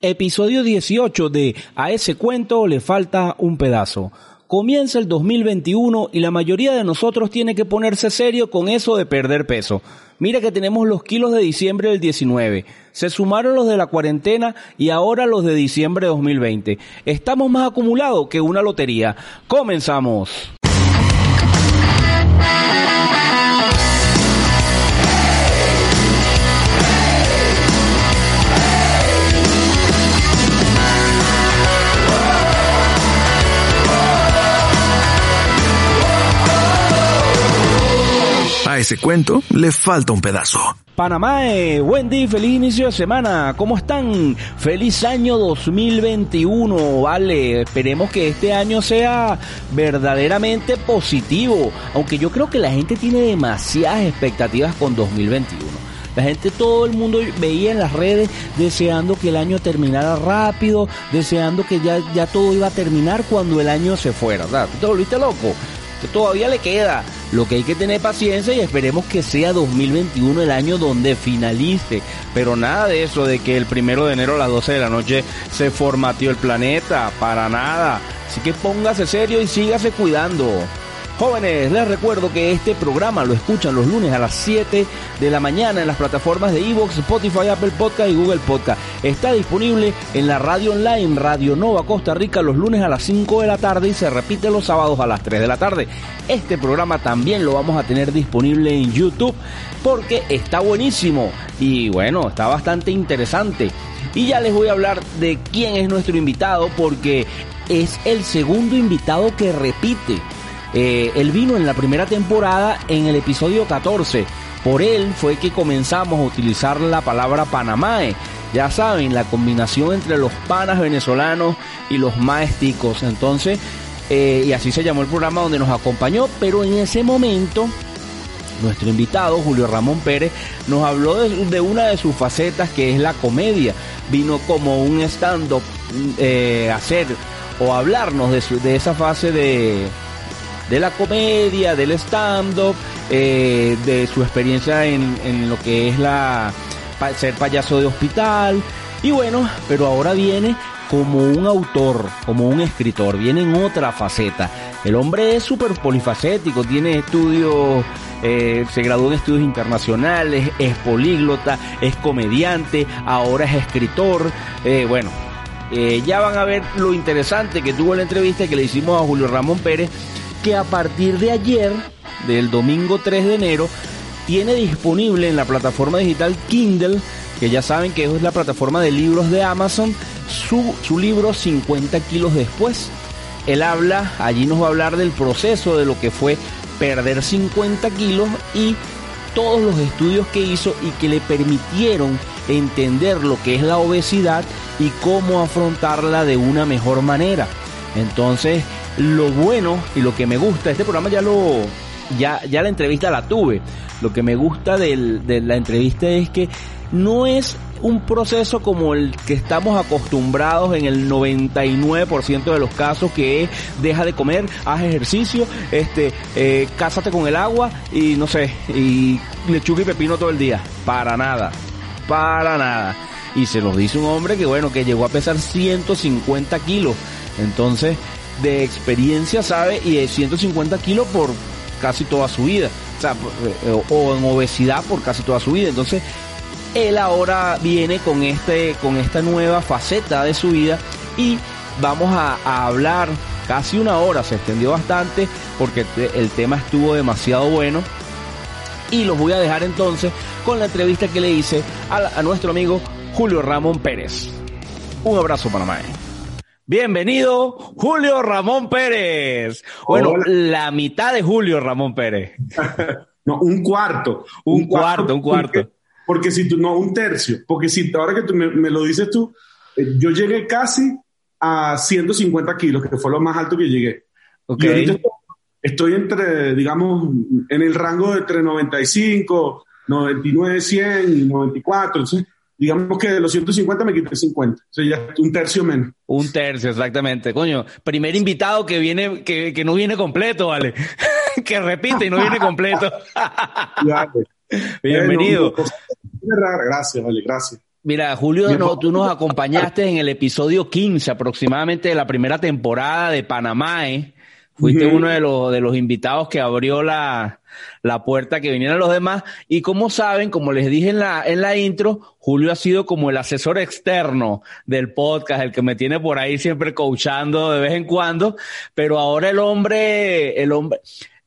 Episodio 18 de A ese cuento le falta un pedazo. Comienza el 2021 y la mayoría de nosotros tiene que ponerse serio con eso de perder peso. Mira que tenemos los kilos de diciembre del 19. Se sumaron los de la cuarentena y ahora los de diciembre de 2020. Estamos más acumulados que una lotería. Comenzamos. Ese cuento le falta un pedazo. Panamá, eh, feliz inicio de semana. ¿Cómo están? Feliz año 2021, vale. Esperemos que este año sea verdaderamente positivo. Aunque yo creo que la gente tiene demasiadas expectativas con 2021. La gente, todo el mundo veía en las redes deseando que el año terminara rápido, deseando que ya, ya todo iba a terminar cuando el año se fuera. ¿verdad? ¿Tú te volviste loco? Todavía le queda. Lo que hay que tener paciencia y esperemos que sea 2021 el año donde finalice. Pero nada de eso de que el primero de enero a las 12 de la noche se formateó el planeta. Para nada. Así que póngase serio y sígase cuidando. Jóvenes, les recuerdo que este programa lo escuchan los lunes a las 7 de la mañana en las plataformas de Evox, Spotify, Apple Podcast y Google Podcast. Está disponible en la radio online Radio Nova Costa Rica los lunes a las 5 de la tarde y se repite los sábados a las 3 de la tarde. Este programa también lo vamos a tener disponible en YouTube porque está buenísimo y bueno, está bastante interesante. Y ya les voy a hablar de quién es nuestro invitado porque es el segundo invitado que repite. Eh, él vino en la primera temporada en el episodio 14. Por él fue que comenzamos a utilizar la palabra Panamae. Ya saben, la combinación entre los panas venezolanos y los maesticos. Entonces, eh, y así se llamó el programa donde nos acompañó. Pero en ese momento, nuestro invitado, Julio Ramón Pérez, nos habló de, una de sus facetas que es la comedia. Vino como un stand-up eh, hacer o hablarnos de esa fase de de la comedia, del stand-up, eh, de su experiencia en, en, lo que es la ser payaso de hospital. Y bueno, pero ahora viene como un autor, como un escritor, viene en otra faceta. El hombre es súper polifacético, tiene estudios, eh, se graduó en estudios internacionales, es políglota, es comediante, ahora es escritor. Eh, bueno, ya van a ver lo interesante que tuvo la entrevista que le hicimos a Julio Ramón Pérez que a partir de ayer, del domingo 3 de enero, tiene disponible en la plataforma digital Kindle, que ya saben que es la plataforma de libros de Amazon, su, su libro 50 kilos después. Él habla, allí nos va a hablar del proceso de lo que fue perder 50 kilos y todos los estudios que hizo y que le permitieron entender lo que es la obesidad y cómo afrontarla de una mejor manera. Entonces, lo bueno y lo que me gusta, este programa ya lo, ya, ya la entrevista la tuve. Lo que me gusta del, de la entrevista es que no es un proceso como el que estamos acostumbrados en el 99% de los casos que es deja de comer, haz ejercicio, este, eh, cásate con el agua y no sé, y lechuga y pepino todo el día. Para nada, para nada. Y se nos dice un hombre que bueno, que llegó a pesar 150 kilos. Entonces, de experiencia sabe y de 150 kilos por casi toda su vida. O, sea, o en obesidad por casi toda su vida. Entonces, él ahora viene con este, con esta nueva faceta de su vida y vamos a, a hablar casi una hora, se extendió bastante porque el tema estuvo demasiado bueno. Y los voy a dejar entonces con la entrevista que le hice a, a nuestro amigo Julio Ramón Pérez. Un abrazo, Panamá. Bienvenido, Julio Ramón Pérez. Bueno, Hola. la mitad de Julio Ramón Pérez. no, un cuarto. Un, un cuarto, cuarto, un cuarto. Porque, porque, si tú, no, un tercio. Porque si ahora que tú me, me lo dices tú, eh, yo llegué casi a 150 kilos, que fue lo más alto que llegué. Ok. Y ahorita estoy entre, digamos, en el rango de entre 95, 99, 100 y 94. Entonces, digamos que de los 150 me quité 50. O sea, ya un tercio menos. Un tercio, exactamente. Coño, primer invitado que viene, que, que no viene completo, ¿vale? que repite y no viene completo. Pues. Bienvenido. Rara. Gracias, vale, gracias. Mira, Julio, no, tú nos acompañaste en el episodio 15 aproximadamente de la primera temporada de Panamá, ¿eh? Fuiste uno de los, de los invitados que abrió la, la puerta que vinieran los demás. Y como saben, como les dije en la, en la intro, Julio ha sido como el asesor externo del podcast, el que me tiene por ahí siempre coachando de vez en cuando. Pero ahora el hombre, el hombre,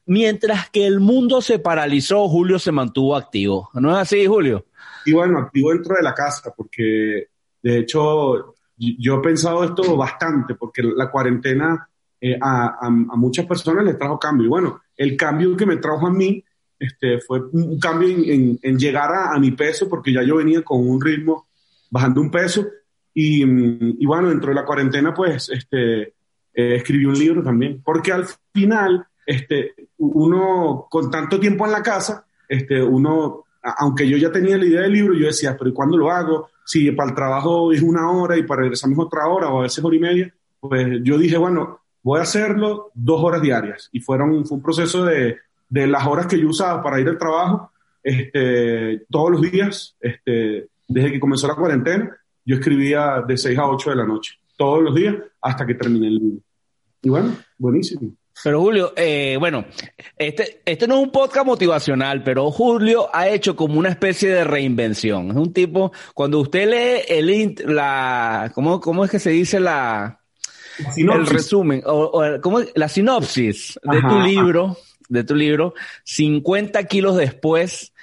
mientras que el mundo se paralizó, Julio se mantuvo activo. ¿No es así, Julio? Y bueno, activo dentro de la casa, porque de hecho yo he pensado esto bastante, porque la cuarentena eh, a, a- a muchas personas les trajo cambio. Y bueno, el cambio que me trajo a mí este, fue un cambio en, llegar a, mi peso, porque ya yo venía con un ritmo bajando un peso. Y, mm, y bueno, dentro de la cuarentena, pues, este, eh, escribí un libro también, porque al final, este, uno con tanto tiempo en la casa, este, uno, aunque yo ya tenía la idea del libro, yo decía, pero ¿y cuándo lo hago? Si para el trabajo es una hora y para regresarme es otra hora o a veces hora y media, pues yo dije, bueno, voy a hacerlo dos horas diarias. Y fueron, fue un proceso de, de las horas que yo usaba para ir al trabajo, este, todos los días, este, desde que comenzó la cuarentena, yo escribía de 6 a 8 de la noche, todos los días, hasta que terminé el libro. Y bueno, buenísimo. Pero Julio, eh, bueno, este, este no es un podcast motivacional, pero Julio ha hecho como una especie de reinvención. Es un tipo, cuando usted lee el, la, ¿cómo, cómo es que se dice la, el resumen, o, o la sinopsis de Ajá, tu libro, de tu libro, 50 kilos después,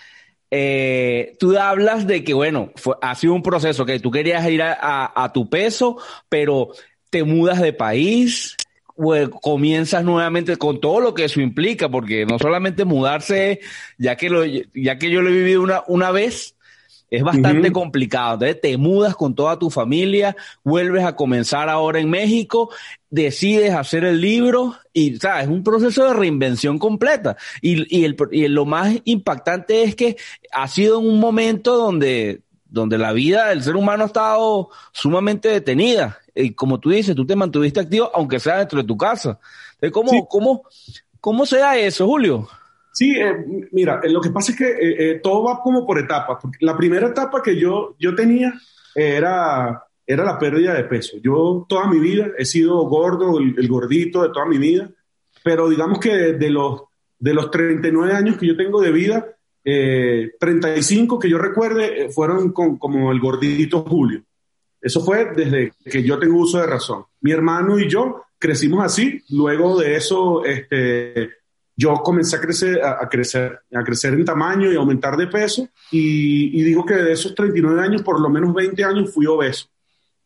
eh, tú hablas de que, bueno, fue, ha sido un proceso que tú querías ir a, a- a tu peso, pero te mudas de país, pues, comienzas nuevamente con todo lo que eso implica, porque no solamente mudarse, ya que lo, ya que yo lo he vivido una, una vez, es bastante complicado. Entonces te mudas con toda tu familia, vuelves a comenzar ahora en México, decides hacer el libro y, ¿sabes? Es un proceso de reinvención completa. Y, y, el, y lo más impactante es que ha sido en un momento donde, donde la vida del ser humano ha estado sumamente detenida. Y como tú dices, tú te mantuviste activo, aunque sea dentro de tu casa. Entonces, ¿cómo, Sí. cómo, cómo se da eso, Julio? Sí, eh, mira, eh, lo que pasa es que eh, todo va como por etapas. La primera etapa que yo, yo tenía era, era la pérdida de peso. Yo toda mi vida he sido gordo, el, gordito de toda mi vida, pero digamos que de, de los, de los 39 años que yo tengo de vida, eh, 35 que yo recuerde fueron con- como el gordito Julio. Eso fue desde que yo tengo uso de razón. Mi hermano y yo crecimos así. Luego de eso, este, yo comencé a crecer, a, a crecer, a crecer en tamaño y aumentar de peso. Y, y digo que de esos 39 años, por lo menos 20 años fui obeso.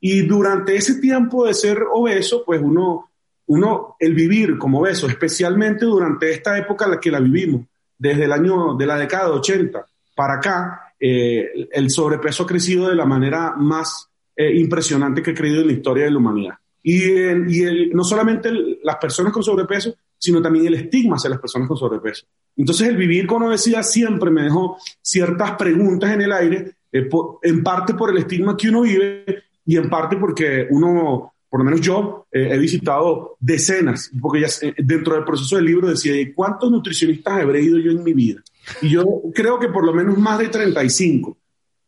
Y durante ese tiempo de ser obeso, pues uno, uno, el vivir como obeso, especialmente durante esta época en la que la vivimos, desde el año de la década de 80 para acá, eh, el sobrepeso ha crecido de la manera más eh, impresionante que he creído en la historia de la humanidad. Y, el- y el- no solamente el- las personas con sobrepeso, sino también el estigma hacia las personas con sobrepeso. Entonces el vivir con obesidad siempre me dejó ciertas preguntas en el aire, eh, en parte por el estigma que uno vive y en parte porque uno, por lo menos yo, eh, he visitado decenas, porque ya eh, dentro del proceso del libro decía, "¿Y ¿cuántos nutricionistas habré ido yo en mi vida? Y yo creo que por lo menos más de 35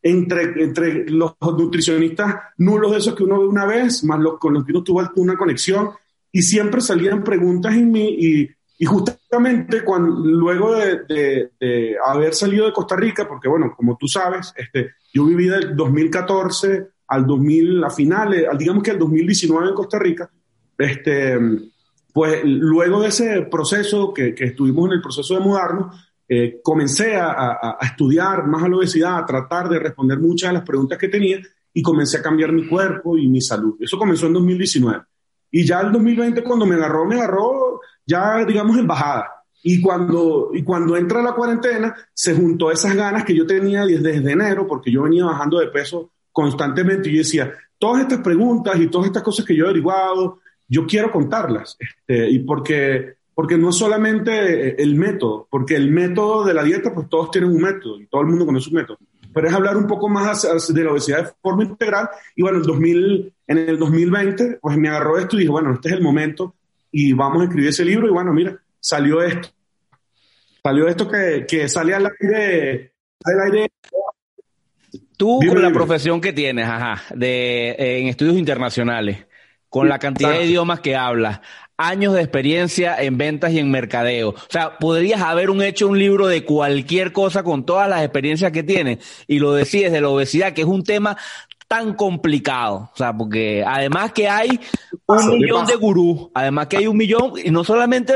entre, entre los nutricionistas nulos de esos que uno ve una vez, más los con los que uno tuvo una conexión, y siempre salían preguntas en mí, y, y justamente cuando, luego de, de- de haber salido de Costa Rica, porque bueno, como tú sabes, este, yo viví del 2014 al 2000, a finales, al, digamos que al 2019 en Costa Rica, este, pues luego de ese proceso que, que estuvimos en el proceso de mudarnos, eh, comencé a, a- a estudiar más a la obesidad, a tratar de responder muchas de las preguntas que tenía y comencé a cambiar mi cuerpo y mi salud. Eso comenzó en 2019. Y ya el 2020 cuando me agarró, me agarró ya digamos en bajada. Y cuando, y cuando entra la cuarentena, se juntó esas ganas que yo tenía desde, enero, porque yo venía bajando de peso constantemente y decía, todas estas preguntas y todas estas cosas que yo he averiguado, yo quiero contarlas. Este, y porque, porque no es solamente el método, porque el método de la dieta, pues todos tienen un método y todo el mundo conoce un método. Pero es hablar un poco más de la obesidad de forma integral. Y bueno, en, 2000, en el 2020, pues me agarró esto y dije, bueno, este es el momento y vamos a escribir ese libro. Y bueno, mira, salió esto. Salió esto que, que sale al aire, al aire Tú, con la profesión que tienes, ajá, de, eh, en estudios internacionales, con la cantidad de idiomas que hablas, años de experiencia en ventas y en mercadeo. O sea, podrías haber un, hecho un libro de cualquier cosa con todas las experiencias que tienes y lo decides de la obesidad, que es un tema tan complicado. O sea, porque además que hay un millón de gurús, además que hay un millón, y no solamente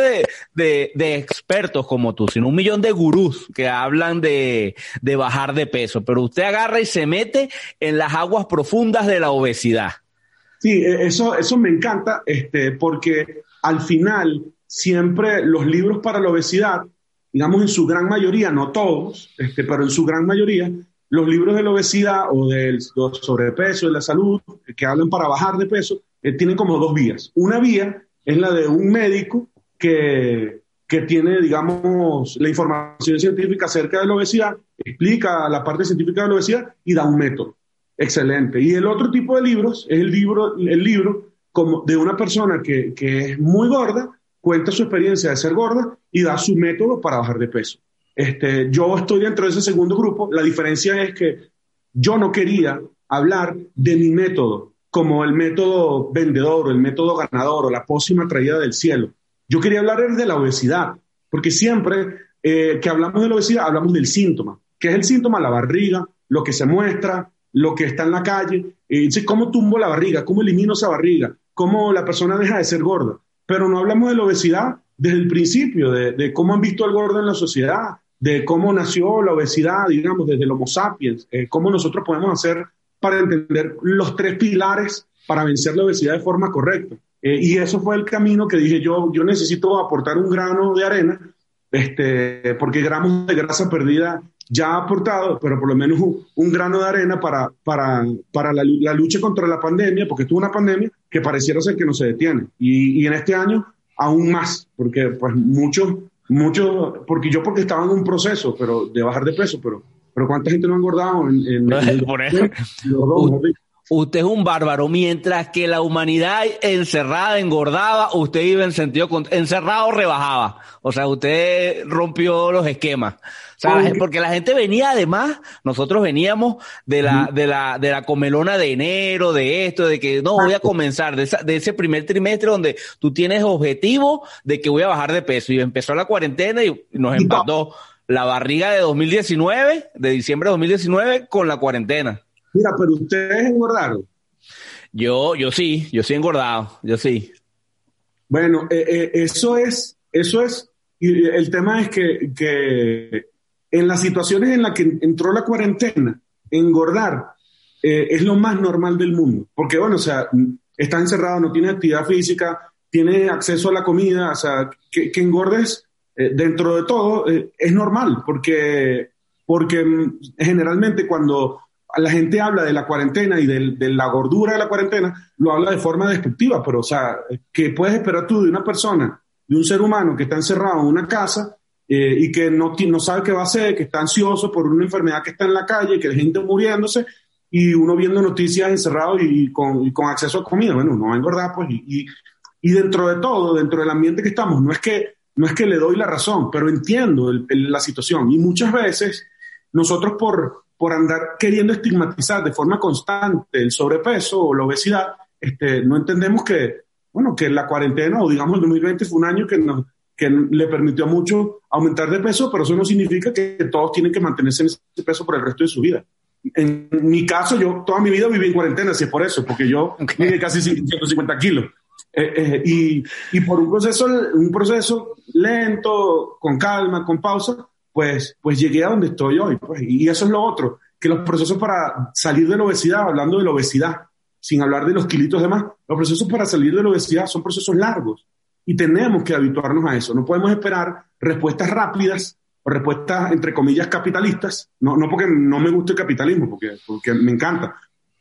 de, de, expertos como tú, sino un millón de gurús que hablan de, de bajar de peso. Pero usted agarra y se mete en las aguas profundas de la obesidad. Sí, e, eso, eso me encanta, este, porque al final siempre los libros para la obesidad, digamos en su gran mayoría, no todos, este, pero en su gran mayoría, los libros de la obesidad o del sobrepeso, de la salud, que hablan para bajar de peso, eh, tienen como dos vías. Una vía es la de un médico que, que tiene, digamos, la información científica acerca de la obesidad, explica la parte científica de la obesidad y da un método. Excelente. Y el otro tipo de libros es el libro, el libro de una persona que, que es muy gorda, cuenta su experiencia de ser gorda y da su método para bajar de peso. Este, yo estoy dentro de ese segundo grupo. La diferencia es que yo no quería hablar de mi método como el método vendedor o el método ganador o la pócima traída del cielo. Yo quería hablar de la obesidad, porque siempre eh, que hablamos de la obesidad hablamos del síntoma. ¿Qué es el síntoma? La barriga, lo que se muestra, lo que está en la calle. Eh, ¿Cómo tumbo la barriga? ¿Cómo elimino esa barriga? ¿Cómo la persona deja de ser gorda? Pero no hablamos de la obesidad desde el principio, de, cómo han visto al gordo en la sociedad, de cómo nació la obesidad, digamos, desde el Homo sapiens, eh, cómo nosotros podemos hacer para entender los tres pilares para vencer la obesidad de forma correcta. Eh, y eso fue el camino que dije yo, yo necesito aportar un grano de arena, este, porque gramos de grasa perdida ya ha aportado, pero por lo menos un, grano de arena para, para, para la, lucha contra la pandemia, porque estuvo una pandemia que pareciera ser que no se detiene. Y, y en este año aún más, porque pues muchos mucho, porque yo porque estaba en un proceso, pero de bajar de peso, pero, pero ¿cuánta gente no ha engordado? En, usted es un bárbaro, mientras que la humanidad encerrada engordaba, usted iba en sentido encerrado rebajaba. O sea, usted rompió los esquemas porque la gente venía además, nosotros veníamos de la, de la, de la comelona de enero, de esto, de que no voy a comenzar, de, de ese primer trimestre donde tú tienes objetivo de que voy a bajar de peso. Y empezó la cuarentena y nos empató la barriga de 2019, de diciembre de 2019, con la cuarentena. Mira, pero ustedes engordaron. Yo, yo sí, yo sí engordado, yo sí. Bueno, eh, eh, eso es, eso es, y el tema es que, que en las situaciones en las que entró la cuarentena, engordar eh, es lo más normal del mundo. Porque, bueno, o sea, está encerrado, no tiene actividad física, tiene acceso a la comida, o sea, que, engordes eh, dentro de todo eh, es normal, porque, porque mm, generalmente cuando la gente habla de la cuarentena y de, de, la gordura de la cuarentena, lo habla de forma destructiva, pero, o sea, ¿qué puedes esperar tú de una persona, de un ser humano que está encerrado en una casa? Eh, y que no, no sabe qué va a hacer, que está ansioso por una enfermedad que está en la calle, que la gente muriéndose, y uno viendo noticias encerrado y con, con acceso a comida, bueno, uno va a engordar, pues, y, y, dentro de todo, dentro del ambiente que estamos, no es que, no es que le doy la razón, pero entiendo la situación, y muchas veces nosotros por, por andar queriendo estigmatizar de forma constante el sobrepeso o la obesidad, este, no entendemos que, bueno, que la cuarentena o digamos el 2020 fue un año que nos, que le permitió mucho aumentar de peso, pero eso no significa que todos tienen que mantenerse en ese peso por el resto de su vida. En mi caso, yo toda mi vida viví en cuarentena, si es por eso, porque yo viví casi 150 kilos. Eh, eh, y, y, por un proceso, un proceso lento, con calma, con pausa, pues, pues llegué a donde estoy hoy. Pues, y eso es lo otro, que los procesos para salir de la obesidad, hablando de la obesidad, sin hablar de los kilitos de más, los procesos para salir de la obesidad son procesos largos y tenemos que habituarnos a eso. No podemos esperar respuestas rápidas o respuestas, entre comillas, capitalistas. No, no porque no me guste el capitalismo, porque, porque me encanta.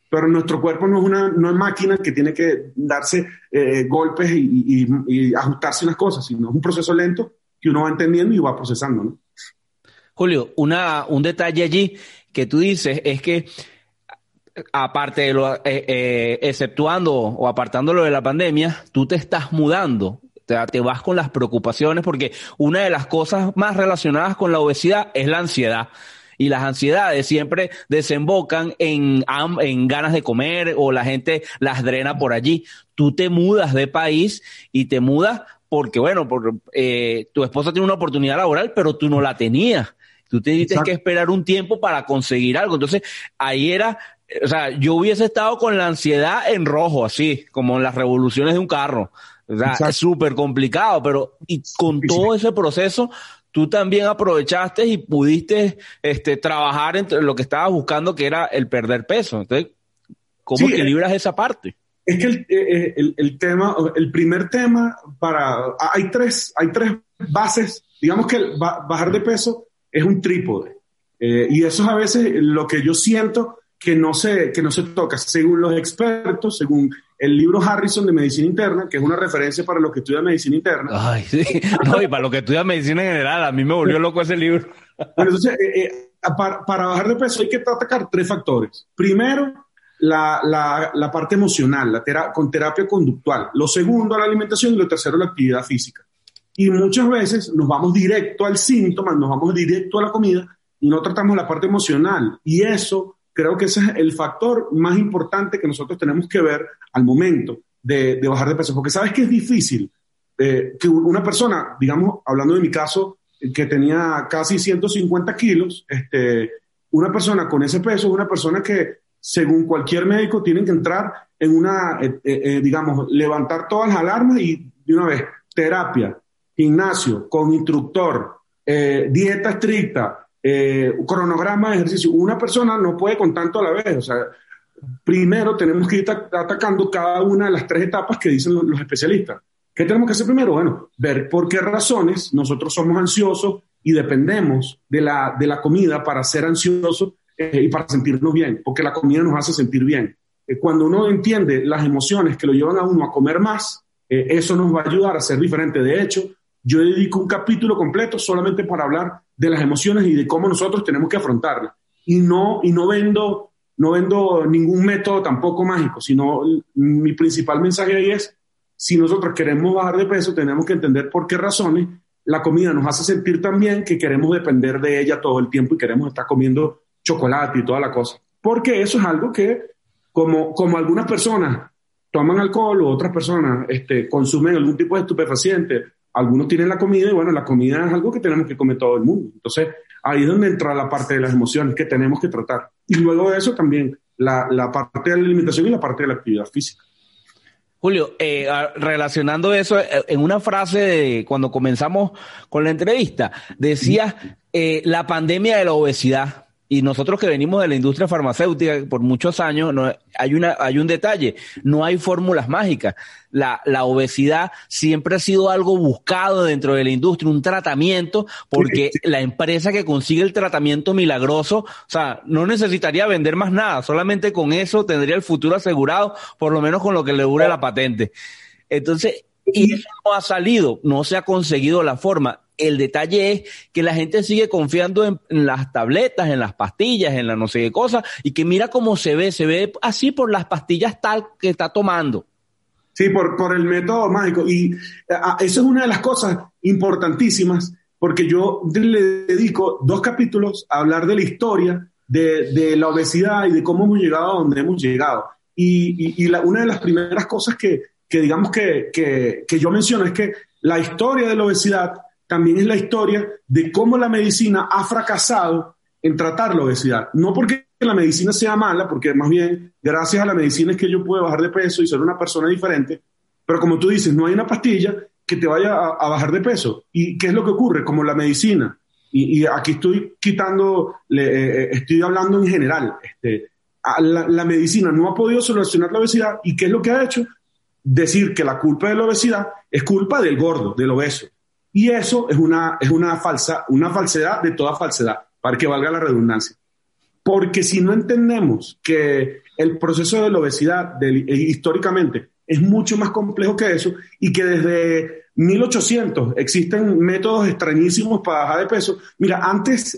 pero nuestro cuerpo no es una no es máquina que tiene que darse eh, golpes y, y, ajustarse las cosas, sino es un proceso lento que uno va entendiendo y va procesando. ¿no? Julio, una, un detalle allí que tú dices es que aparte de lo, eh, eh, exceptuando o apartándolo de la pandemia, tú te estás mudando, te, vas con las preocupaciones, porque una de las cosas más relacionadas con la obesidad es la ansiedad. Y las ansiedades siempre desembocan en, en ganas de comer o la gente las drena por allí. Tú te mudas de país y te mudas porque, bueno, eh, tu esposa tiene una oportunidad laboral, pero tú no la tenías. Tú tienes que esperar un tiempo para conseguir algo. Entonces, ahí era, o sea, yo hubiese estado con la ansiedad en rojo, así, como en las revoluciones de un carro. O sea, es súper complicado, pero y con todo ese proceso, tú también aprovechaste y pudiste este, trabajar entre lo que estabas buscando, que era el perder peso. Entonces, ¿cómo equilibras esa parte? Es que el, eh, el, el, tema, el primer tema para, hay tres, hay tres bases, digamos que bajar de peso es un trípode. Eh, y eso es a veces lo que yo siento que no, se, que no se toca. Según los expertos, según el libro Harrison de Medicina Interna, que es una referencia para los que estudian Medicina Interna. Ay, sí. No, y para los que estudian Medicina en general, a mí me volvió loco ese libro. Bueno, entonces, eh, eh, para, para, bajar de peso hay que atacar tres factores. Primero, la, la, la parte emocional, la con terapia conductual. Lo segundo, la alimentación. Y lo tercero, la actividad física. Y muchas veces nos vamos directo al síntoma, nos vamos directo a la comida y no tratamos la parte emocional. Y eso creo que ese es el factor más importante que nosotros tenemos que ver al momento de, bajar de peso. Porque sabes que es difícil eh, que una persona, digamos, hablando de mi caso, que tenía casi 150 kilos, este, una persona con ese peso es una persona que, según cualquier médico, tiene que entrar en una, eh, eh, digamos, levantar todas las alarmas y de una vez, terapia, gimnasio, con instructor, dieta estricta, eh, cronograma de ejercicio. Una persona no puede con tanto a la vez. O sea, primero tenemos que ir atacando cada una de las tres etapas que dicen los, especialistas. ¿Qué tenemos que hacer primero? Bueno, ver por qué razones nosotros somos ansiosos y dependemos de la, de la comida para ser ansiosos eh, y para sentirnos bien, porque la comida nos hace sentir bien. Eh, cuando uno entiende las emociones que lo llevan a uno a comer más, eso nos va a ayudar a ser diferente. De hecho, yo dedico un capítulo completo solamente para hablar de las emociones y de cómo nosotros tenemos que afrontarlas. Y no, y no vendo, no vendo ningún método tampoco mágico, sino mi principal mensaje ahí es, si nosotros queremos bajar de peso, tenemos que entender por qué razones la comida nos hace sentir tan bien que queremos depender de ella todo el tiempo y queremos estar comiendo chocolate y toda la cosa. Porque eso es algo que, como, como algunas personas toman alcohol o otras personas este, consumen algún tipo de estupefaciente algunos tienen la comida y bueno, la comida es algo que tenemos que comer todo el mundo. Entonces, ahí es donde entra la parte de las emociones que tenemos que tratar. Y luego de eso también la, la parte de la alimentación y la parte de la actividad física. Julio, eh, relacionando eso, eh, en una frase de cuando comenzamos con la entrevista, decías eh, la pandemia de la obesidad y nosotros que venimos de la industria farmacéutica por muchos años, no, hay, una, hay un detalle, no hay fórmulas mágicas. La, la, obesidad siempre ha sido algo buscado dentro de la industria, un tratamiento, porque la empresa que consigue el tratamiento milagroso, o sea, no necesitaría vender más nada, solamente con eso tendría el futuro asegurado, por lo menos con lo que le dure la patente. Entonces, y eso no ha salido, no se ha conseguido la forma el detalle es que la gente sigue confiando en, las tabletas, en las pastillas, en la no sé qué cosa, y que mira cómo se ve, se ve así por las pastillas tal que está tomando. Sí, por, por el método mágico. Y eso es una de las cosas importantísimas, porque yo le dedico dos capítulos a hablar de la historia de, la obesidad y de cómo hemos llegado a donde hemos llegado. Y, la, una de las primeras cosas que, digamos que yo menciono es que la historia de la obesidad también es la historia de cómo la medicina ha fracasado en tratar la obesidad. No porque la medicina sea mala, porque más bien gracias a la medicina es que yo puedo bajar de peso y ser una persona diferente, pero como tú dices, no hay una pastilla que te vaya a, bajar de peso. ¿Y qué es lo que ocurre? Como la medicina, y, aquí estoy quitando, eh, eh, estoy hablando en general, este, la, la medicina no ha podido solucionar la obesidad y ¿qué es lo que ha hecho? Decir que la culpa de la obesidad es culpa del gordo, del obeso. Y eso es una, es una, falsa, una falsedad de toda falsedad, para que valga la redundancia. Porque si no entendemos que el proceso de la obesidad eh, históricamente es mucho más complejo que eso y que desde 1800 existen métodos extrañísimos para bajar de peso. Mira, antes,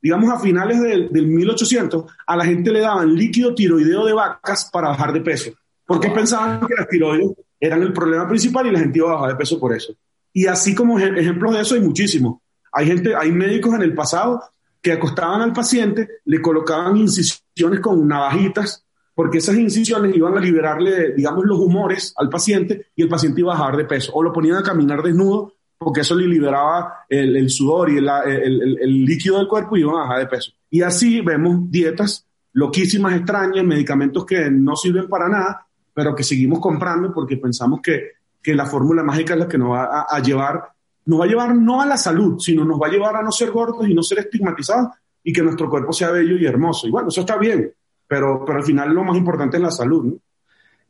digamos a finales del, 1800, a la gente le daban líquido tiroideo de vacas para bajar de peso, porque pensaban que las tiroides eran el problema principal y la gente iba a bajar de peso por eso. Y así como ejemplos de eso hay muchísimos. Hay gente, hay médicos en el pasado que acostaban al paciente, le colocaban incisiones con navajitas porque esas incisiones iban a liberarle, digamos, los humores al paciente y el paciente iba a bajar de peso. O lo ponían a caminar desnudo porque eso le liberaba el, sudor y el, líquido del cuerpo y iban a bajar de peso. Y así vemos dietas loquísimas, extrañas, medicamentos que no sirven para nada, pero que seguimos comprando porque pensamos que, que la fórmula mágica es la que nos va a, a, llevar, nos va a llevar no a la salud, sino nos va a llevar a no ser gordos y no ser estigmatizados y que nuestro cuerpo sea bello y hermoso. Y bueno, eso está bien, pero, pero al final lo más importante es la salud, ¿no?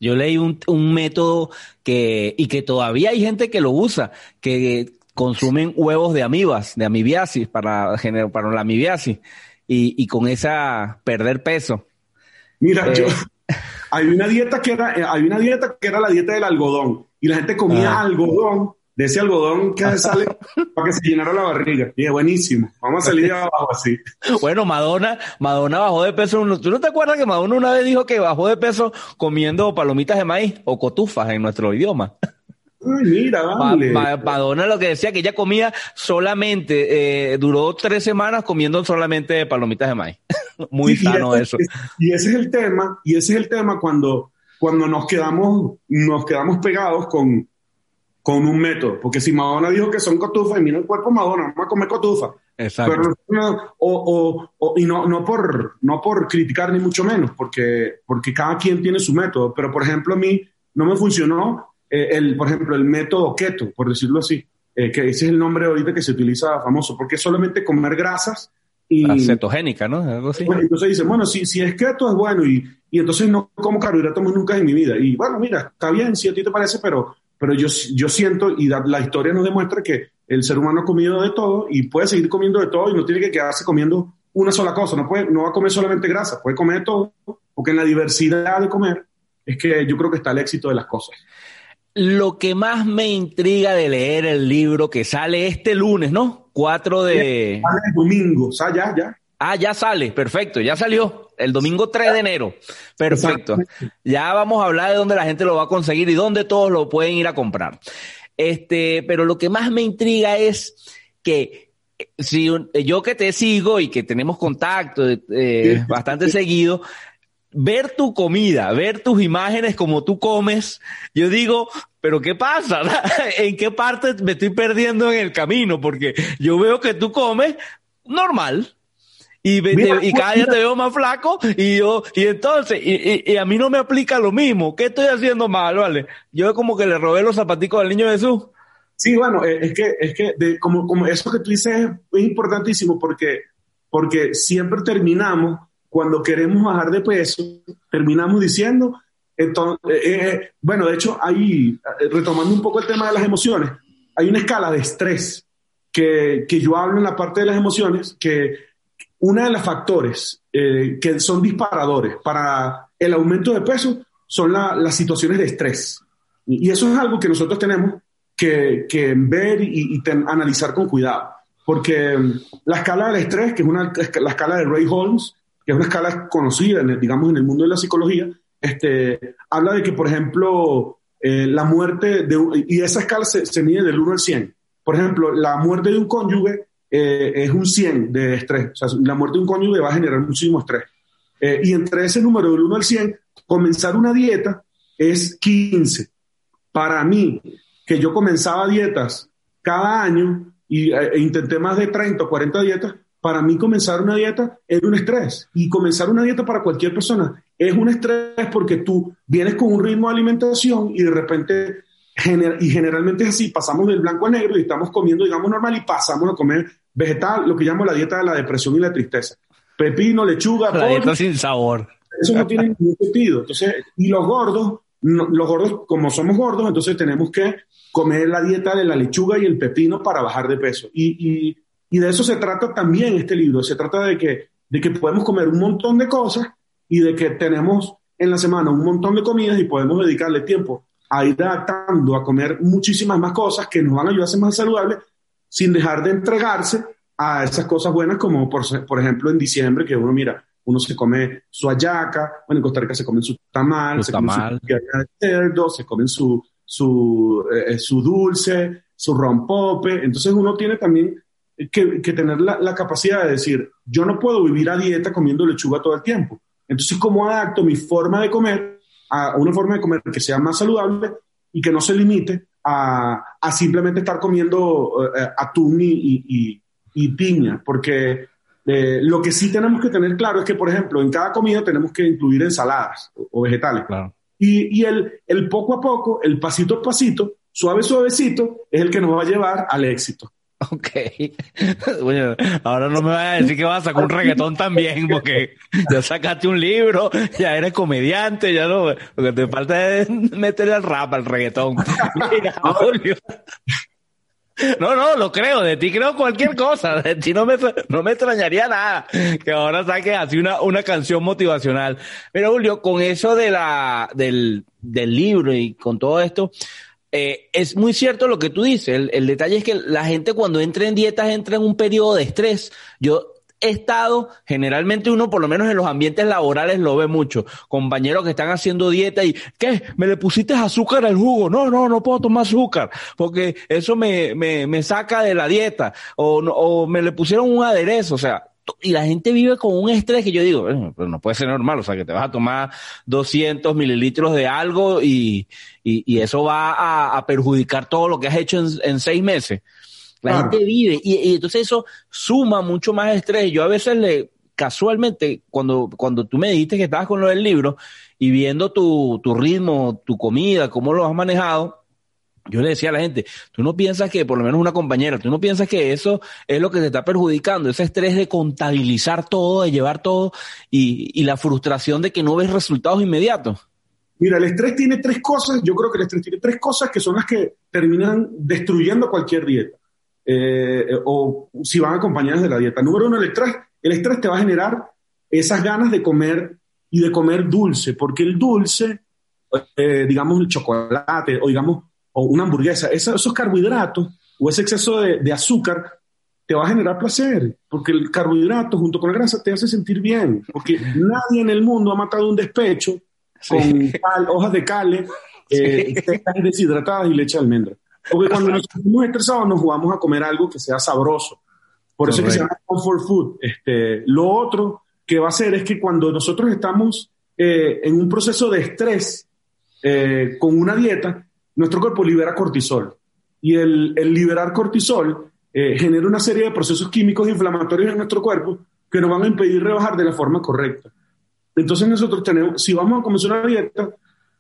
Yo leí un, un método que, y que todavía hay gente que lo usa, que consumen huevos de amibas, de amibiasis, para, para la amibiasis, y, y con esa perder peso. Mira, yo, eh, hay una dieta que era, hay una dieta que era la dieta del algodón, y la gente comía ah. algodón de ese algodón que sale para que se llenara la barriga. Y es buenísimo. Vamos a salir de abajo así. Bueno, Madonna, Madonna bajó de peso. ¿Tú no te acuerdas que Madonna una vez dijo que bajó de peso comiendo palomitas de maíz o cotufas en nuestro idioma? Ay, mira, vale. Madonna lo que decía que ella comía solamente, eh, duró tres semanas comiendo solamente palomitas de maíz. Muy sano eso. y ese es el tema, y ese es el tema cuando, cuando nos quedamos, nos quedamos pegados con, con un método. Porque si Madonna dijo que son cotufas, y mira el cuerpo Madonna, vamos a comer cotufa. Exacto. o, o, y no, no, por, no por criticar ni mucho menos, porque, porque cada quien tiene su método. Pero, por ejemplo, a mí no me funcionó, eh, el, por ejemplo, el método keto, por decirlo así, eh, que ese es el nombre ahorita que se utiliza famoso, porque solamente comer grasas y... La cetogénica, ¿no? Algo así. entonces dicen, bueno, si, si es keto es bueno y, y entonces no como carbohidratos nunca en mi vida. Y bueno, mira, está bien si a ti te parece, pero pero yo, yo siento y la, historia nos demuestra que el ser humano ha comido de todo y puede seguir comiendo de todo y no tiene que quedarse comiendo una sola cosa, no, puede, no va a comer solamente grasa, puede comer de todo, porque en la diversidad de comer es que yo creo que está el éxito de las cosas. Lo que más me intriga de leer el libro que sale este lunes, ¿no? 4 de... Sale el domingo, o sea, ya, ya. Ah, ya sale, perfecto, ya salió el domingo 3 de enero. Perfecto. Ya vamos a hablar de dónde la gente lo va a conseguir y dónde todos lo pueden ir a comprar. Este, pero lo que más me intriga es que eh, si yo que te sigo y que tenemos contacto eh, bastante seguido, ver tu comida, ver tus imágenes como tú comes, yo digo, pero ¿qué pasa? ¿En qué parte me estoy perdiendo en el camino? Porque yo veo que tú comes normal, y, y cada día te veo más flaco y yo, y entonces, y, a mí no me aplica lo mismo. ¿Qué estoy haciendo mal, vale? Yo como que le robé los zapaticos al niño Jesús. Sí, bueno, eh, es que, es que como, como eso que tú dices es importantísimo porque, porque siempre terminamos, cuando queremos bajar de peso, terminamos diciendo, entonces, eh, eh, bueno, de hecho, ahí, retomando un poco el tema de las emociones, hay una escala de estrés que, que yo hablo en la parte de las emociones que uno de los factores eh, que son disparadores para el aumento de peso son las situaciones de estrés. Y, eso es algo que nosotros tenemos que, ver y, analizar con cuidado. Porque mm, la escala del estrés, que es una, la escala de Ray Holmes, que es una escala conocida, en digamos, en el mundo de la psicología, este, habla de que, por ejemplo, eh, la muerte de... Y esa escala se, se mide del 1 al 100. Por ejemplo, la muerte de un cónyuge eh, es un 100 de estrés. O sea, la muerte de un cónyuge va a generar muchísimo estrés. Eh, y entre ese número del 1 al 100, comenzar una dieta es 15. Para mí, que yo comenzaba dietas cada año y, e intenté más de 30 o 40 dietas, para mí comenzar una dieta es un estrés. Y comenzar una dieta para cualquier persona es un estrés porque tú vienes con un ritmo de alimentación y de repente y generalmente es así, pasamos del blanco al negro y estamos comiendo, digamos, normal y pasamos a comer vegetal, lo que llamo la dieta de la depresión y la tristeza. Pepino, lechuga, la dieta sin sabor. Eso no tiene ningún sentido. Entonces, y los gordos, los gordos, como somos gordos, entonces tenemos que comer la dieta de la lechuga y el pepino para bajar de peso. Y, y, y de eso se trata también este libro. Se trata de que, de que podemos comer un montón de cosas y de que tenemos en la semana un montón de comidas y podemos dedicarle tiempo a ir adaptando, a comer muchísimas más cosas que nos van a ayudar a ser más saludables, sin dejar de entregarse a esas cosas buenas como por, por ejemplo en diciembre que uno mira, uno se come su ayaca, bueno, en Costa Rica se comen su tamal, se tamal. comen su de cerdo, se comen su, su, eh, su dulce, su rompope. Entonces uno tiene también que, que tener la, la, capacidad de decir, yo no puedo vivir a dieta comiendo lechuga todo el tiempo. Entonces, ¿cómo adapto mi forma de comer a una forma de comer que sea más saludable y que no se limite a, a simplemente estar comiendo uh, atún y, y, y, piña? Porque eh, lo que sí tenemos que tener claro es que, por ejemplo, en cada comida tenemos que incluir ensaladas o, o vegetales. Claro. Y, y el, el poco a poco, el pasito a pasito, suave, suavecito, es el que nos va a llevar al éxito. Ok. Bueno, ahora no me vayas a decir que vas a sacar un reggaetón también, porque ya sacaste un libro, ya eres comediante, ya no. Lo que te falta es meterle al rap, al reggaetón. Mira, Julio. No, no, lo creo, de ti creo cualquier cosa, de ti no me, no me extrañaría nada que ahora saques así una, una canción motivacional. Pero Julio, con eso de la, del, del libro y con todo esto, eh, es muy cierto lo que tú dices. El, detalle es que la gente cuando entra en dietas entra en un periodo de estrés. Yo he estado, generalmente uno por lo menos en los ambientes laborales lo ve mucho, compañeros que están haciendo dieta y, ¿qué? ¿Me le pusiste azúcar al jugo? No, no, no puedo tomar azúcar porque eso me, me, me saca de la dieta o, o me le pusieron un aderezo, o sea, y la gente vive con un estrés que yo digo, bueno, pero no puede ser normal, o sea, que te vas a tomar 200 mililitros de algo y, y, y eso va a, a, perjudicar todo lo que has hecho en, en seis meses. La gente vive y, y, entonces eso suma mucho más estrés. Yo a veces le, casualmente, cuando, cuando tú me dijiste que estabas con lo del libro y viendo tu, tu ritmo, tu comida, cómo lo has manejado, yo le decía a la gente, tú no piensas que, por lo menos una compañera, tú no piensas que eso es lo que te está perjudicando, ese estrés de contabilizar todo, de llevar todo y, la frustración de que no ves resultados inmediatos. Mira, el estrés tiene tres cosas, yo creo que el estrés tiene tres cosas que son las que terminan destruyendo cualquier dieta. Eh, o si van acompañadas de la dieta. Número uno, el estrés. El estrés te va a generar esas ganas de comer y de comer dulce, porque el dulce, eh, digamos el chocolate o digamos o una hamburguesa, esos, esos carbohidratos o ese exceso de, de, azúcar te va a generar placer, porque el carbohidrato junto con la grasa te hace sentir bien, porque nadie en el mundo ha matado un despecho sí. con cal, hojas de cale, eh, sí. deshidratadas y leche de almendra. Porque cuando nos sentimos estresados nos jugamos a comer algo que sea sabroso. Por eso es que se llama comfort food. Este, lo otro que va a hacer es que cuando nosotros estamos eh, en un proceso de estrés eh, con una dieta, nuestro cuerpo libera cortisol. Y el, el liberar cortisol eh, genera una serie de procesos químicos inflamatorios en nuestro cuerpo que nos van a impedir rebajar de la forma correcta. Entonces nosotros tenemos, si vamos a comenzar una dieta,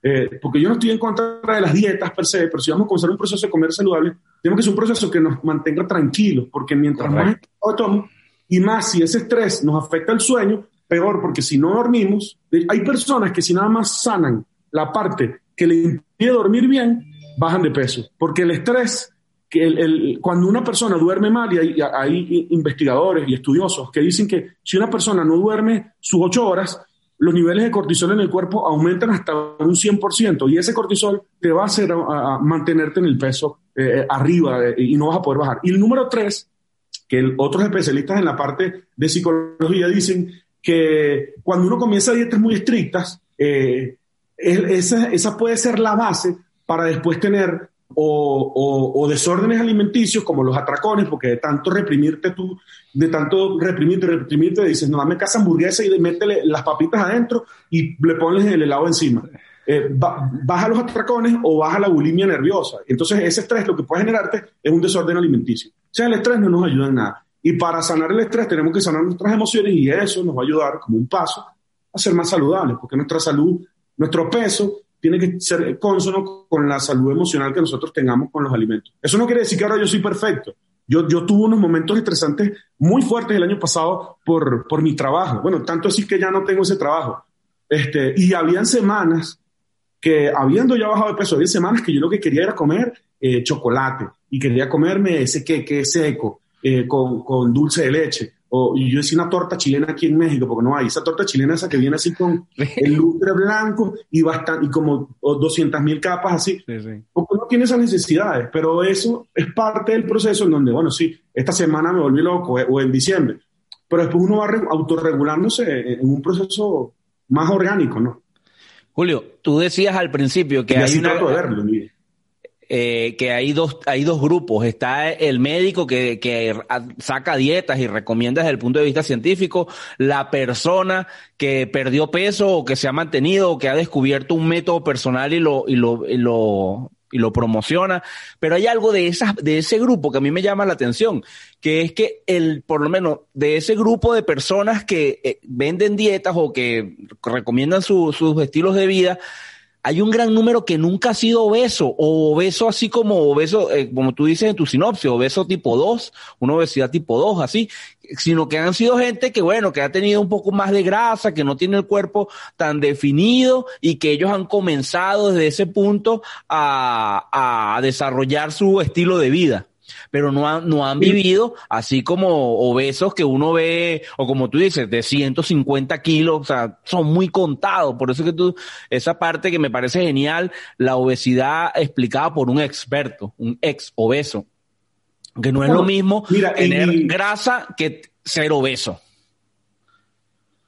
eh, porque yo no estoy en contra de las dietas per se, pero si vamos a comenzar un proceso de comer saludable, tenemos que ser un proceso que nos mantenga tranquilos, porque mientras Correcto. más y más si ese estrés nos afecta el sueño, peor, porque si no dormimos, hay personas que si nada más sanan la parte que le impide dormir bien, bajan de peso, porque el estrés, que el, el, cuando una persona duerme mal, y hay, hay investigadores y estudiosos que dicen que si una persona no duerme sus ocho horas, los niveles de cortisol en el cuerpo aumentan hasta un 100% y ese cortisol te va a hacer a, a mantenerte en el peso eh, arriba eh, y no vas a poder bajar. Y el número tres, que el, otros especialistas en la parte de psicología dicen que cuando uno comienza dietas muy estrictas, eh, esa, puede ser la base para después tener o, desórdenes alimenticios como los atracones, porque de tanto reprimirte tú, de tanto reprimirte, reprimirte, dices, no, dame casa hamburguesa y métele las papitas adentro y le pones el helado encima. Eh, ba baja los atracones o baja la bulimia nerviosa. Entonces ese estrés lo que puede generarte es un desorden alimenticio. O sea, el estrés no nos ayuda en nada. Y para sanar el estrés tenemos que sanar nuestras emociones y eso nos va a ayudar como un paso a ser más saludables, porque nuestra salud, nuestro peso tiene que ser consono con la salud emocional que nosotros tengamos con los alimentos. Eso no quiere decir que ahora yo soy perfecto. Yo, yo tuve unos momentos estresantes muy fuertes el año pasado por, por mi trabajo. Bueno, tanto así que ya no tengo ese trabajo. Este, y habían semanas que, habiendo ya bajado de peso, había semanas que yo lo que quería era comer eh, chocolate y quería comerme ese queque seco eh, con, con dulce de leche o yo decía una torta chilena aquí en México, porque no hay, esa torta chilena esa que viene así con el lustre blanco y, bastante, y como 200 mil capas así, porque no tiene esas necesidades, pero eso es parte del proceso en donde, bueno, sí, esta semana me volví loco, eh, o en diciembre, pero después uno va autorregulándose en un proceso más orgánico, ¿no? Julio, tú decías al principio que hay una... Eh, que hay dos, hay dos grupos. Está el médico que, que saca dietas y recomienda desde el punto de vista científico, la persona que perdió peso o que se ha mantenido o que ha descubierto un método personal y lo, y lo, y lo, y lo promociona, pero hay algo de esas, de ese grupo que a mí me llama la atención, que es que el, por lo menos, de ese grupo de personas que eh, venden dietas o que recomiendan sus estilos de vida, hay un gran número que nunca ha sido obeso, o obeso así como obeso, eh, como tú dices en tu sinopsis, obeso tipo 2, una obesidad tipo 2, así, sino que han sido gente que, bueno, que ha tenido un poco más de grasa, que no tiene el cuerpo tan definido y que ellos han comenzado desde ese punto a, a desarrollar su estilo de vida pero no han, no han vivido así como obesos que uno ve, o como tú dices, de 150 kilos, o sea, son muy contados. Por eso que tú, esa parte que me parece genial, la obesidad explicada por un experto, un ex obeso, que no es lo mismo tener grasa que ser obeso.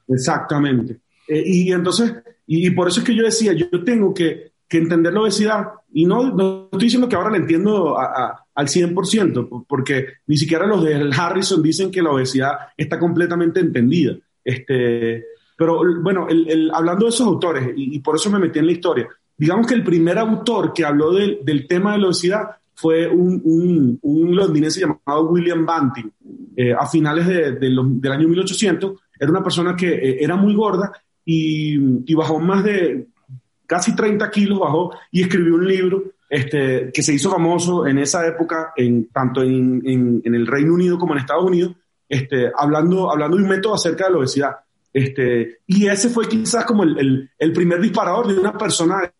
Exactamente. Eh, y entonces, y, por eso es que yo decía, yo tengo que, que entender la obesidad, y no, no, estoy diciendo que ahora la entiendo a al 100%, porque ni siquiera los de Harrison dicen que la obesidad está completamente entendida. Este, pero bueno, hablando de esos autores, y, por eso me metí en la historia, digamos que el primer autor que habló del tema de la obesidad fue un, un, londinense llamado William Banting, eh, a finales de, del año 1800. Era una persona que eh, era muy gorda y, y bajó más de casi 30 kilos, bajó y escribió un libro este, que se hizo famoso en esa época, en, tanto en, en, el Reino Unido como en Estados Unidos, este, hablando, hablando de un método acerca de la obesidad. Este, y ese fue quizás como el, el, primer disparador de una persona,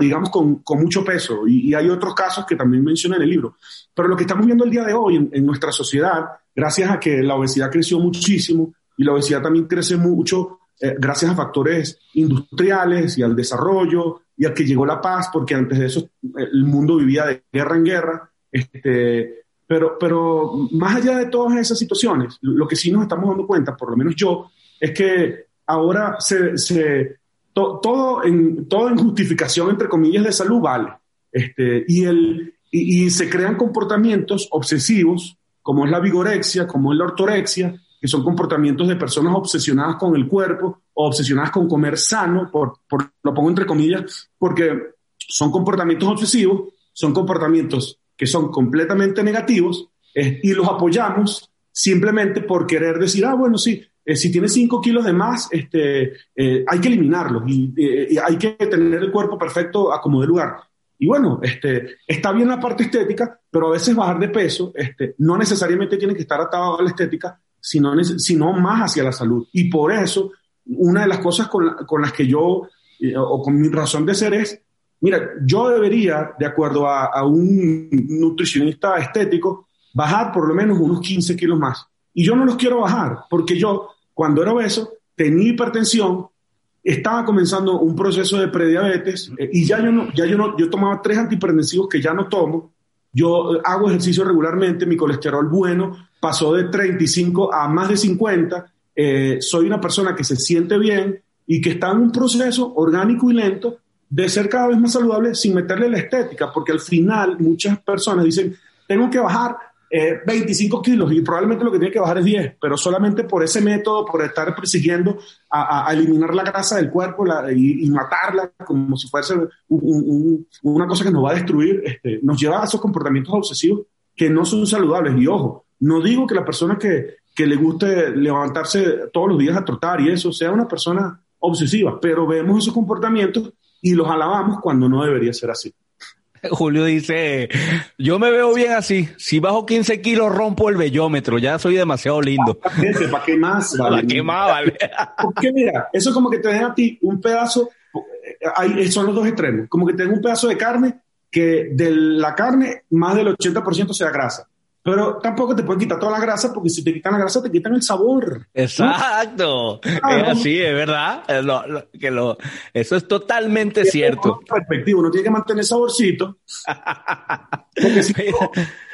digamos, con, con mucho peso. Y, hay otros casos que también mencioné en el libro. Pero lo que estamos viendo el día de hoy en, en nuestra sociedad, gracias a que la obesidad creció muchísimo y la obesidad también crece mucho eh, gracias a factores industriales y al desarrollo y al que llegó la paz, porque antes de eso el mundo vivía de guerra en guerra. Este, pero, pero más allá de todas esas situaciones, lo que sí nos estamos dando cuenta, por lo menos yo, es que ahora se, se todo, en, todo en justificación, entre comillas, de salud vale. Este, y, el, y, y se crean comportamientos obsesivos, como es la vigorexia, como es la ortorexia, que son comportamientos de personas obsesionadas con el cuerpo obsesionadas con comer sano, por, lo pongo entre comillas, porque son comportamientos obsesivos, son comportamientos que son completamente negativos eh, y los apoyamos simplemente por querer decir, ah, bueno, sí, eh, si tienes 5 kilos de más, este, eh, hay que eliminarlos y, hay que tener el cuerpo perfecto a como de lugar. Y bueno, este, está bien la parte estética, pero a veces bajar de peso este, no necesariamente tiene que estar atado a la estética, sino, sino más hacia la salud. Y por eso, una de las cosas con, con las que yo, eh, o con mi razón de ser es, mira, yo debería, de acuerdo a, un nutricionista estético, bajar por lo menos unos 15 kilos más. Y yo no los quiero bajar, porque yo, cuando era obeso, tenía hipertensión, estaba comenzando un proceso de prediabetes eh, y ya yo no, ya yo no, yo tomaba tres antihipertensivos que ya no tomo. Yo hago ejercicio regularmente, mi colesterol bueno, pasó de 35 a más de 50. Eh, soy una persona que se siente bien y que está en un proceso orgánico y lento de ser cada vez más saludable sin meterle la estética, porque al final muchas personas dicen, tengo que bajar 25 eh, kilos y probablemente lo que tiene que bajar es 10, pero solamente por ese método, por estar persiguiendo a, eliminar la grasa del cuerpo y, matarla como si fuese una cosa que nos va a destruir, este, nos lleva a esos comportamientos obsesivos que no son saludables. Y ojo, no digo que la persona que, que le guste levantarse todos los días a trotar y eso sea una persona obsesiva, pero vemos esos comportamientos y los alabamos cuando no debería ser así. Julio dice, yo me veo bien así, si bajo 15 kilos rompo el bellómetro, ya soy demasiado lindo. ¿Para qué más? ¿Para qué más, vale? Porque mira, eso es como que te den a ti un pedazo, ahí son los dos extremos, como que te den un pedazo de carne que de la carne más del 80% sea grasa pero tampoco te pueden quitar toda la grasa porque si te quitan la grasa te quitan el sabor. Exacto. Es así, es verdad. que lo, eso es totalmente cierto. Perspectiva, uno tiene que mantener saborcito. Porque si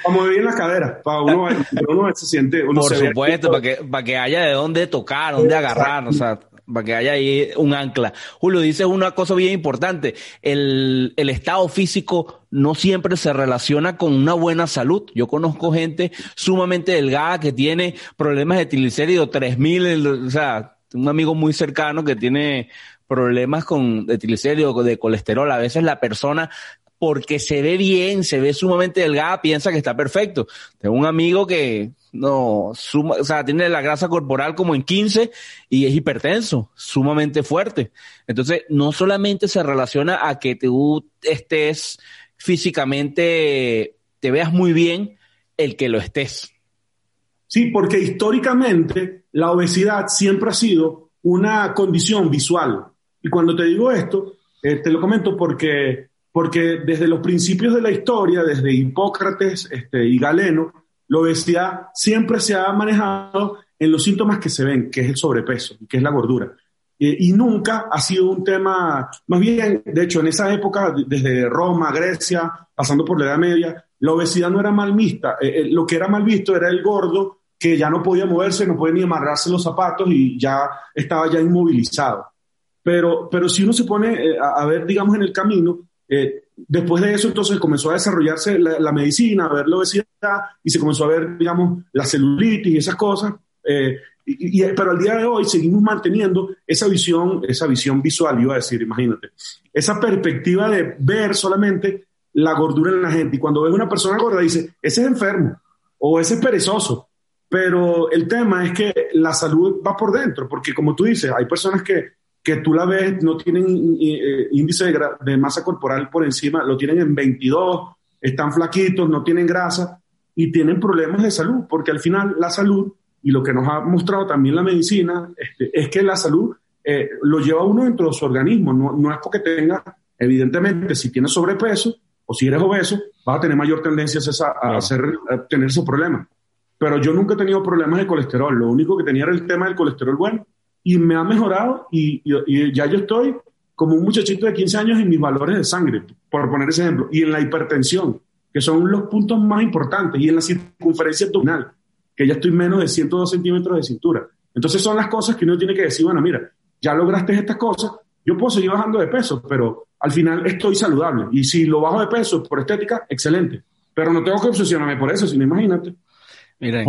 no, bien la cadera, para uno, uno se siente. Uno Por supuesto, para que, para que haya de dónde tocar, dónde agarrar, o sea para que haya ahí un ancla. Julio, dice una cosa bien importante, el, el, estado físico no siempre se relaciona con una buena salud. Yo conozco gente sumamente delgada que tiene problemas de triglicéridos 3000, o sea, un amigo muy cercano que tiene problemas con de triglicéridos, de colesterol. A veces la persona porque se ve bien, se ve sumamente delgada, piensa que está perfecto. Tengo un amigo que no, o sea, tiene la grasa corporal como en 15 y es hipertenso, sumamente fuerte. Entonces, no solamente se relaciona a que tú estés físicamente, te veas muy bien, el que lo estés. Sí, porque históricamente la obesidad siempre ha sido una condición visual. Y cuando te digo esto, eh, te lo comento porque porque desde los principios de la historia, desde Hipócrates este, y Galeno, la obesidad siempre se ha manejado en los síntomas que se ven, que es el sobrepeso, que es la gordura. y nunca ha sido un tema, más bien, de hecho, en esa época, desde Roma, Grecia, pasando por la Edad Media, la obesidad no era mal vista. Eh, eh, lo que era mal visto era el gordo que ya no podía moverse, no podía ni amarrarse los zapatos y ya estaba ya inmovilizado. Pero, pero si uno se pone eh, a, a ver, digamos, en el camino, eh, después de eso, entonces comenzó a desarrollarse la, medicina, a ver la obesidad y se comenzó a ver, digamos, la celulitis y esas cosas. Eh, y, pero al día de hoy seguimos manteniendo esa visión, esa visión visual, iba a decir, imagínate, esa perspectiva de ver solamente la gordura en la gente. Y cuando ves una persona gorda, dice, ese es enfermo o ese es perezoso. Pero el tema es que la salud va por dentro, porque como tú dices, hay personas que que tú la ves, no tienen eh, índice de, masa corporal por encima, lo tienen en 22, están flaquitos, no tienen grasa y tienen problemas de salud, porque al final la salud, y lo que nos ha mostrado también la medicina, este, es que la salud eh, lo lleva uno dentro de su organismo, no, no es porque tenga, evidentemente, si tienes sobrepeso o si eres obeso, vas a tener mayor tendencia a, hacer, a tener esos problemas. Pero yo nunca he tenido problemas de colesterol, lo único que tenía era el tema del colesterol bueno y me ha mejorado y, ya yo estoy como un muchachito de 15 años en mis valores de sangre, por poner ese ejemplo, y en la hipertensión, que son los puntos más importantes, y en la circunferencia abdominal, que ya estoy menos de 102 centímetros de cintura. Entonces son las cosas que uno tiene que decir, bueno, mira, ya lograste estas cosas, yo puedo seguir bajando de peso, pero al final estoy saludable. Y si lo bajo de peso por estética, excelente. Pero no tengo que obsesionarme por eso, sino imagínate. Mira,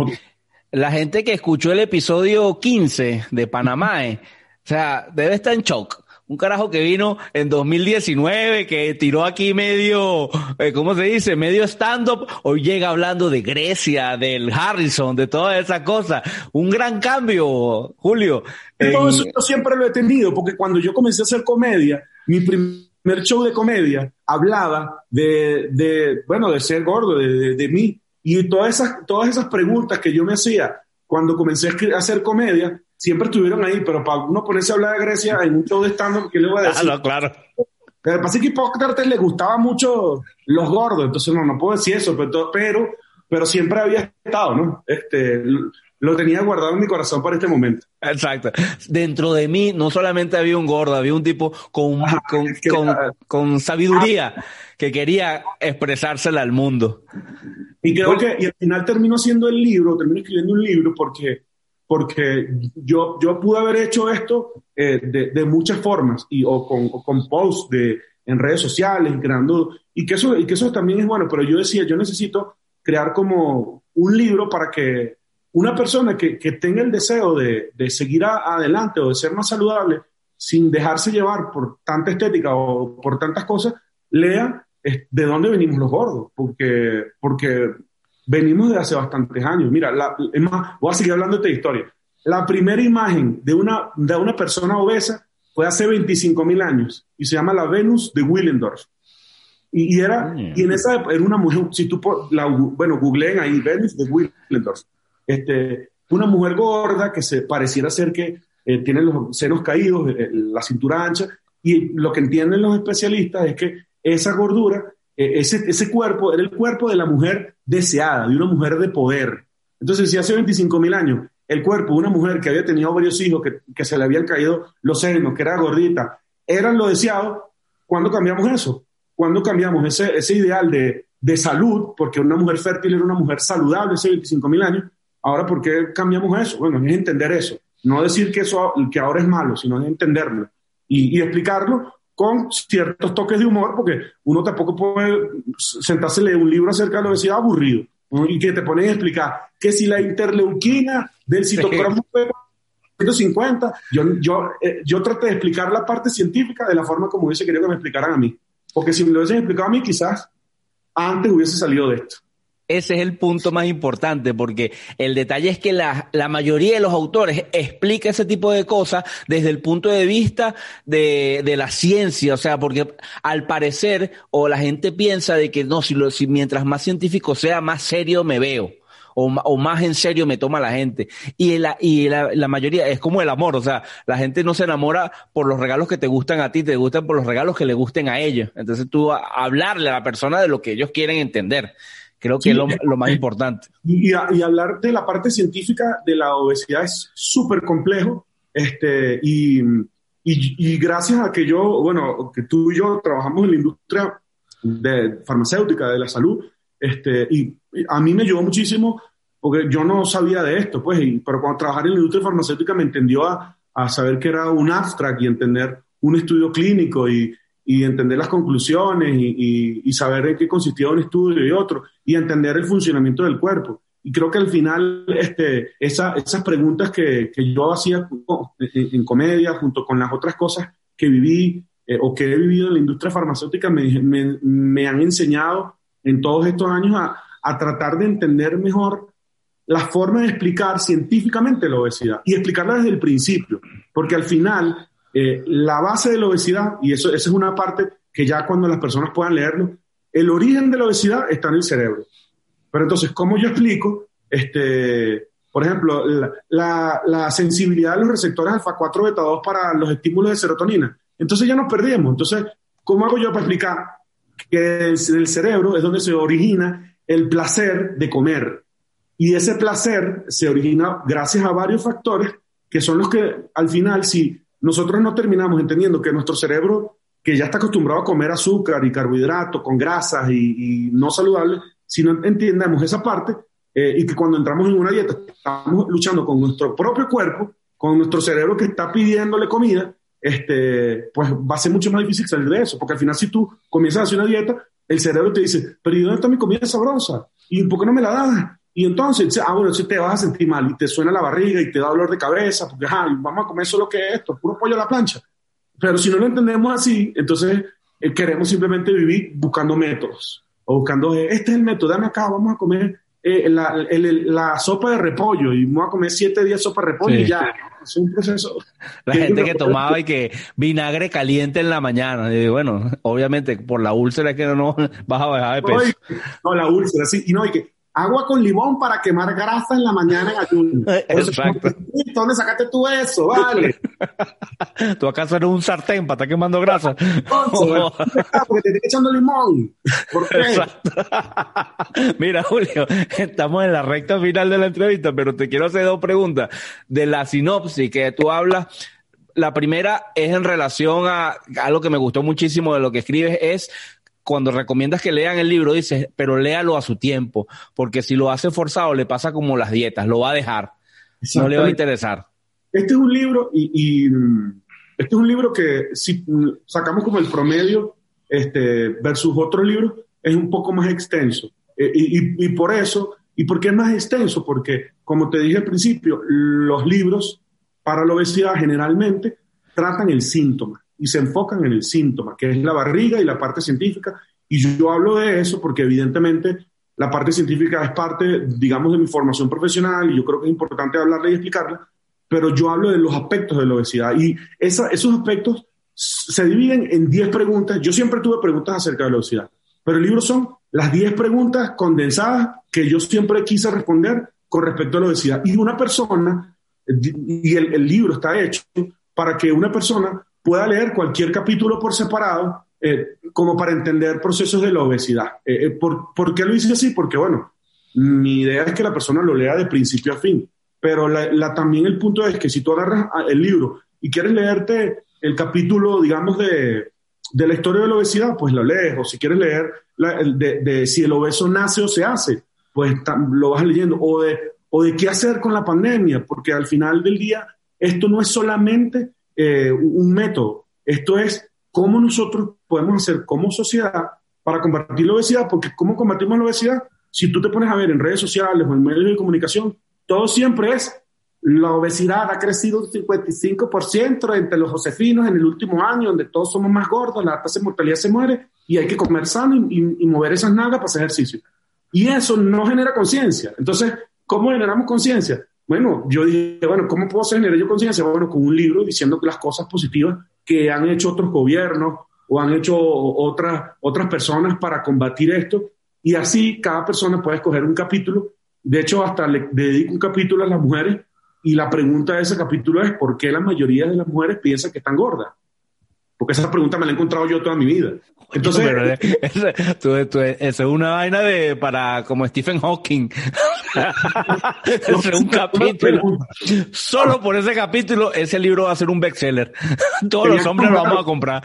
la gente que escuchó el episodio 15 de Panamá, eh, o sea, debe estar en shock. Un carajo que vino en 2019, que tiró aquí medio, eh, ¿cómo se dice? Medio stand-up, hoy llega hablando de Grecia, del Harrison, de toda esa cosa. Un gran cambio, Julio. Todo eso yo siempre lo he tenido, porque cuando yo comencé a hacer comedia, mi primer show de comedia hablaba de, de bueno, de ser gordo, de, de mí. Y todas esas, todas esas preguntas que yo me hacía cuando comencé a hacer comedia, siempre estuvieron ahí, pero para uno ponerse a hablar de Grecia en un show de stand ¿qué le voy a decir? Claro, claro. Pero pasa que Hipócrates le gustaba mucho los gordos, entonces no, no puedo decir eso, pero, pero, pero siempre había estado, ¿no? Este, lo tenía guardado en mi corazón para este momento. Exacto. Dentro de mí no solamente había un gordo, había un tipo con, con, con, con, sabiduría que quería expresársela al mundo. Y creo que y al final terminó siendo el libro, terminó escribiendo un libro porque, porque yo, yo pude haber hecho esto eh, de, de, muchas formas, y, o con, con posts de, en redes sociales, creando, y que, eso, y que eso también es bueno, pero yo decía, yo necesito crear como un libro para que una persona que, que tenga el deseo de, de seguir adelante o de ser más saludable, sin dejarse llevar por tanta estética o por tantas cosas, lea de dónde venimos los gordos, porque, porque venimos de hace bastantes años. Mira, la, es más, voy a seguir hablando de historia. La primera imagen de una, de una persona obesa fue hace 25 mil años y se llama la Venus de Willendorf. Y, era, mm. y en esa era una mujer, si tú, la, bueno, googleen ahí, Venus de Willendorf. Este, una mujer gorda que se pareciera ser que eh, tiene los senos caídos, eh, la cintura ancha, y lo que entienden los especialistas es que esa gordura eh, ese, ese cuerpo era el cuerpo de la mujer deseada, de una mujer de poder. Entonces, si hace 25 mil años el cuerpo de una mujer que había tenido varios hijos, que, que se le habían caído los senos, que era gordita, eran lo deseado, ¿cuándo cambiamos eso? ¿Cuándo cambiamos ese, ese ideal de, de salud? Porque una mujer fértil era una mujer saludable hace 25 mil años. Ahora, ¿por qué cambiamos eso? Bueno, es entender eso. No decir que, eso, que ahora es malo, sino entenderlo y, y explicarlo con ciertos toques de humor, porque uno tampoco puede sentarse a leer un libro acerca de la obesidad aburrido y que te ponen a explicar que si la interleuquina del citocromo 150, yo, yo, eh, yo traté de explicar la parte científica de la forma como hubiese querido que me explicaran a mí. Porque si me lo hubiesen explicado a mí, quizás antes hubiese salido de esto. Ese es el punto más importante, porque el detalle es que la, la, mayoría de los autores explica ese tipo de cosas desde el punto de vista de, de la ciencia, o sea, porque al parecer, o la gente piensa de que no, si, lo, si mientras más científico sea, más serio me veo. O, o, más en serio me toma la gente. Y, la, y la, la, mayoría es como el amor, o sea, la gente no se enamora por los regalos que te gustan a ti, te gustan por los regalos que le gusten a ellos. Entonces tú a, hablarle a la persona de lo que ellos quieren entender. Creo que sí, es lo, lo, más importante. Y, y, y, hablar de la parte científica de la obesidad es súper complejo. Este, y, y, gracias a que yo, bueno, que tú y yo trabajamos en la industria de farmacéutica, de la salud, este, y a mí me ayudó muchísimo porque yo no sabía de esto, pues, y, pero cuando trabajaba en la industria farmacéutica me entendió a, a saber que era un abstract y entender un estudio clínico y, y entender las conclusiones y, y, y, saber en qué consistía un estudio y otro, y entender el funcionamiento del cuerpo. Y creo que al final este, esa, esas preguntas que, que yo hacía en, en, comedia, junto con las otras cosas que viví eh, o que he vivido en la industria farmacéutica, me, me, me han enseñado en todos estos años a, a tratar de entender mejor la forma de explicar científicamente la obesidad y explicarla desde el principio, porque al final eh, la base de la obesidad, y eso, esa es una parte que ya cuando las personas puedan leerlo, el origen de la obesidad está en el cerebro. Pero entonces, ¿cómo yo explico? Este, por ejemplo, la, la, sensibilidad de los receptores alfa-4 beta-2 para los estímulos de serotonina. Entonces ya nos perdíamos. Entonces, ¿cómo hago yo para explicar que el cerebro es donde se origina el placer de comer? Y ese placer se origina gracias a varios factores que son los que al final, si nosotros no terminamos entendiendo que nuestro cerebro, que ya está acostumbrado a comer azúcar y carbohidratos con grasas y, no saludables, si no entendemos esa parte eh, y que cuando entramos en una dieta estamos luchando con nuestro propio cuerpo, con nuestro cerebro que está pidiéndole comida, este, pues va a ser mucho más difícil salir de eso, porque al final si tú comienzas a hacer una dieta, el cerebro te dice, pero ¿y dónde está mi comida sabrosa? ¿Y por qué no me la das? Y entonces, ah, bueno, si te vas a sentir mal y te suena la barriga y te da dolor de cabeza, porque ah, vamos a comer solo que esto, puro pollo a la plancha. Pero si no lo entendemos así, entonces eh, queremos simplemente vivir buscando métodos. O buscando, eh, este es el método, dame acá, vamos a comer eh, la, el, la, sopa de repollo y vamos a comer siete días sopa de repollo sí. y ya. Es un proceso. La gente que tomaba y que vinagre caliente en la mañana. Y bueno, obviamente por la úlcera es que no, no vas a bajar de peso. No, la úlcera, sí. Y no, y que agua con limón para quemar grasa en la mañana en ayuno. Exacto. ¿Dónde sacaste tú eso? Vale. ¿Tú acaso eres un sartén para estar quemando grasa? Oh. Porque te estoy echando limón. ¿Por qué? Exacto. Mira, Julio, estamos en la recta final de la entrevista, pero te quiero hacer dos preguntas. De la sinopsis que tú hablas, la primera es en relación a algo que me gustó muchísimo de lo que escribes, es cuando recomiendas que lean el libro, dices, pero léalo a su tiempo, porque si lo hace forzado, le pasa como las dietas, lo va a dejar, no le va a interesar. Este es un libro, y, y este es un libro que si sacamos como el promedio este, versus otros libros, es un poco más extenso. Eh, y, y, y por eso, ¿y por qué es más extenso? Porque, como te dije al principio, los libros para la obesidad generalmente tratan el síntoma y se enfocan en el síntoma, que es la barriga y la parte científica. Y yo hablo de eso porque evidentemente la parte científica es parte, digamos, de mi formación profesional y yo creo que es importante hablarla y explicarla, pero yo hablo de los aspectos de la obesidad y esa, esos aspectos se dividen en 10 preguntas. Yo siempre tuve preguntas acerca de la obesidad, pero el libro son las 10 preguntas condensadas que yo siempre quise responder con respecto a la obesidad. Y una persona, y el, el libro está hecho para que una persona pueda leer cualquier capítulo por separado eh, como para entender procesos de la obesidad. Eh, ¿por, ¿por, qué lo hice así? Porque, bueno, mi idea es que la persona lo lea de principio a fin, pero la, también el punto es que si tú agarras el libro y quieres leerte el capítulo, digamos, de, de la historia de la obesidad, pues lo lees, o si quieres leer de, de, si el obeso nace o se hace, pues lo vas leyendo, o de, o de qué hacer con la pandemia, porque al final del día esto no es solamente eh, un método, esto es cómo nosotros podemos hacer como sociedad para combatir la obesidad, porque ¿cómo combatimos la obesidad? Si tú te pones a ver en redes sociales o en medios de comunicación, todo siempre es la obesidad ha crecido un 55% entre los josefinos en el último año, donde todos somos más gordos, la tasa de mortalidad se muere y hay que comer sano y, mover esas nalgas para hacer ejercicio. Y eso no genera conciencia. Entonces, ¿cómo generamos conciencia? Bueno, yo dije, bueno, ¿cómo puedo generar yo conciencia? Bueno, con un libro diciendo que las cosas positivas que han hecho otros gobiernos o han hecho otras, otras personas para combatir esto. Y así cada persona puede escoger un capítulo. De hecho, hasta le dedico un capítulo a las mujeres y la pregunta de ese capítulo es, ¿por qué la mayoría de las mujeres piensan que están gordas? Porque esa pregunta me la he encontrado yo toda mi vida. Entonces, eso es una vaina de para como Stephen Hawking. es un capítulo. Solo por ese capítulo, ese libro va a ser un bestseller. Todos los hombres lo vamos a comprar.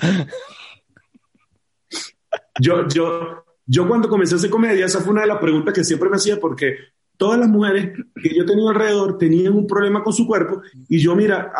Yo, yo, yo cuando comencé a hacer comedia, esa fue una de las preguntas que siempre me hacía porque todas las mujeres que yo tenía alrededor tenían un problema con su cuerpo y yo, mira,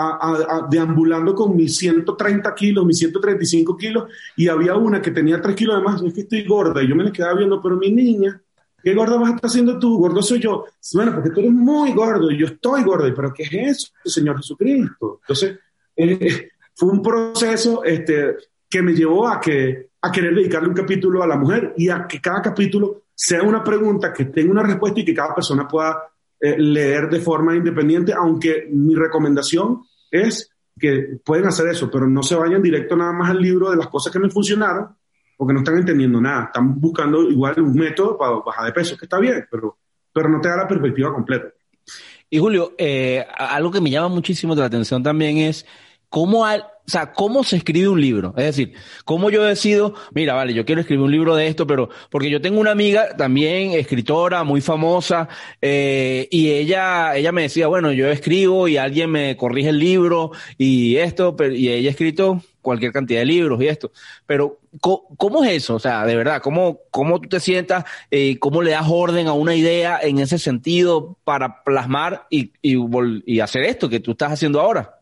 deambulando con mis 130 kilos, mis 135 kilos, y había una que tenía 3 kilos de más, es que estoy gorda, y yo me la quedaba viendo, pero mi niña, ¿qué gorda vas a estar haciendo tú? Gordo soy yo. Bueno, porque tú eres muy gordo y yo estoy gordo, pero ¿qué es eso, Señor Jesucristo? Entonces, eh, fue un proceso este, que me llevó a, que, a querer dedicarle un capítulo a la mujer y a que cada capítulo sea una pregunta que tenga una respuesta y que cada persona pueda eh, leer de forma independiente, aunque mi recomendación es que pueden hacer eso, pero no se vayan directo nada más al libro de las cosas que me funcionaron, porque no están entendiendo nada, están buscando igual un método para bajar de peso, que está bien, pero, pero no te da la perspectiva completa. Y Julio, eh, algo que me llama muchísimo la atención también es cómo, al, o sea, cómo se escribe un libro. Es decir, cómo yo decido, mira, vale, yo quiero escribir un libro de esto, pero porque yo tengo una amiga también escritora muy famosa eh, y ella, ella me decía, bueno, yo escribo y alguien me corrige el libro y esto, pero, y ella ha escrito cualquier cantidad de libros y esto. Pero, ¿cómo, es eso? O sea, de verdad, ¿cómo, cómo tú te sientas? Eh, ¿Cómo le das orden a una idea en ese sentido para plasmar y, y, y hacer esto que tú estás haciendo ahora?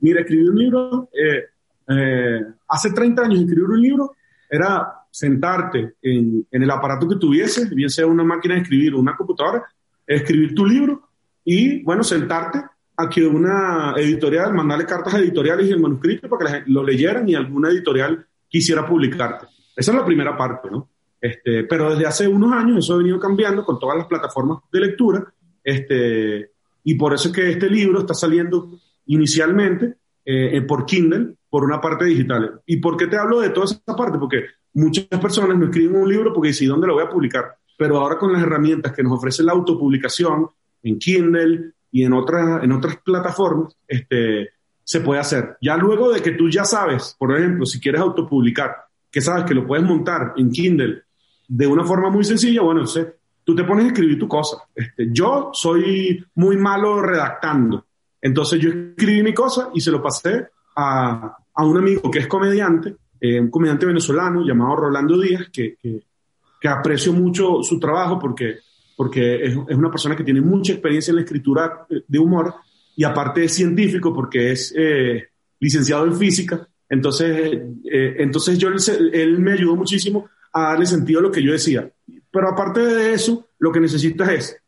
Mira, escribir un libro, eh, eh, hace 30 años escribir un libro era sentarte en, el aparato que tuvieses, bien sea una máquina de escribir o una computadora, escribir tu libro y, bueno, sentarte a que una editorial, mandarle cartas editoriales y el manuscrito para que lo leyeran y alguna editorial quisiera publicarte. Esa es la primera parte, ¿no? Este, pero desde hace unos años eso ha venido cambiando con todas las plataformas de lectura, este, y por eso es que este libro está saliendo inicialmente eh, eh, por Kindle, por una parte digital. ¿Y por qué te hablo de toda esa parte? Porque muchas personas no escriben un libro porque dicen, ¿dónde lo voy a publicar? Pero ahora con las herramientas que nos ofrece la autopublicación en Kindle y en otras, en otras plataformas, este, se puede hacer. Ya luego de que tú ya sabes, por ejemplo, si quieres autopublicar, que sabes que lo puedes montar en Kindle de una forma muy sencilla, bueno, sé, tú te pones a escribir tu cosa. Este, yo soy muy malo redactando. Entonces yo escribí mi cosa y se lo pasé a, a un amigo que es comediante, eh, un comediante venezolano llamado Rolando Díaz, que, que, aprecio mucho su trabajo porque, porque es, es, una persona que tiene mucha experiencia en la escritura de humor y aparte es científico porque es eh, licenciado en física. Entonces, eh, entonces yo, él me ayudó muchísimo a darle sentido a lo que yo decía. Pero aparte de eso, lo que necesitas es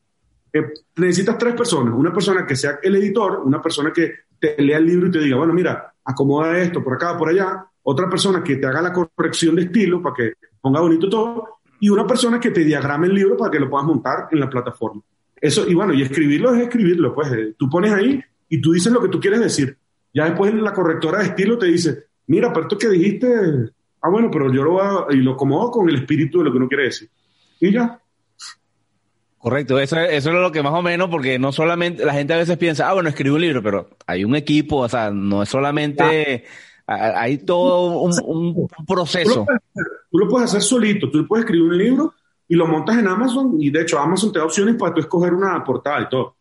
necesitas tres personas. Una persona que sea el editor, una persona que te lea el libro y te diga, bueno, mira, acomoda esto por acá, por allá. Otra persona que te haga la corrección de estilo para que ponga bonito todo. Y una persona que te diagrame el libro para que lo puedas montar en la plataforma. Eso, y bueno, y escribirlo es escribirlo, pues eh, tú pones ahí y tú dices lo que tú quieres decir. Ya después la correctora de estilo te dice, mira, pero esto que dijiste, ah, bueno, pero yo lo y lo acomodo con el espíritu de lo que uno quiere decir. Y ya, Correcto, eso, eso es lo que más o menos, porque no solamente la gente a veces piensa, ah, bueno, escribo un libro, pero hay un equipo, o sea, no es solamente Hay todo un, proceso. Tú lo, puedes hacer solito, tú puedes escribir un libro y lo montas en Amazon y de hecho Amazon te da opciones para tú escoger una portada y todo.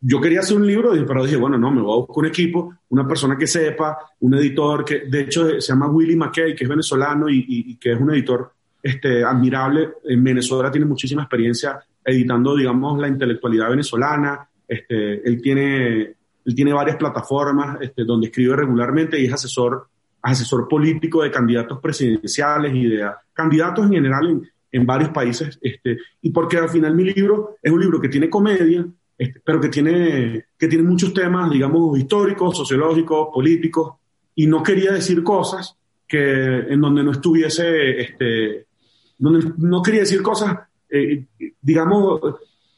Yo quería hacer un libro, pero dije, bueno, no, me voy a buscar un equipo, una persona que sepa, un editor que de hecho se llama Willy McKay, que es venezolano y, que es un editor este, admirable. En Venezuela tiene muchísima experiencia editando, digamos, la intelectualidad venezolana. Este, él tiene él tiene varias plataformas este, donde escribe regularmente y es asesor, asesor político de candidatos presidenciales y de candidatos en general en, varios países. Este, y porque al final mi libro es un libro que tiene comedia, este, pero que tiene, que tiene muchos temas, digamos, históricos, sociológicos, políticos, y no quería decir cosas que en donde no estuviese, donde no quería decir cosas, eh, digamos,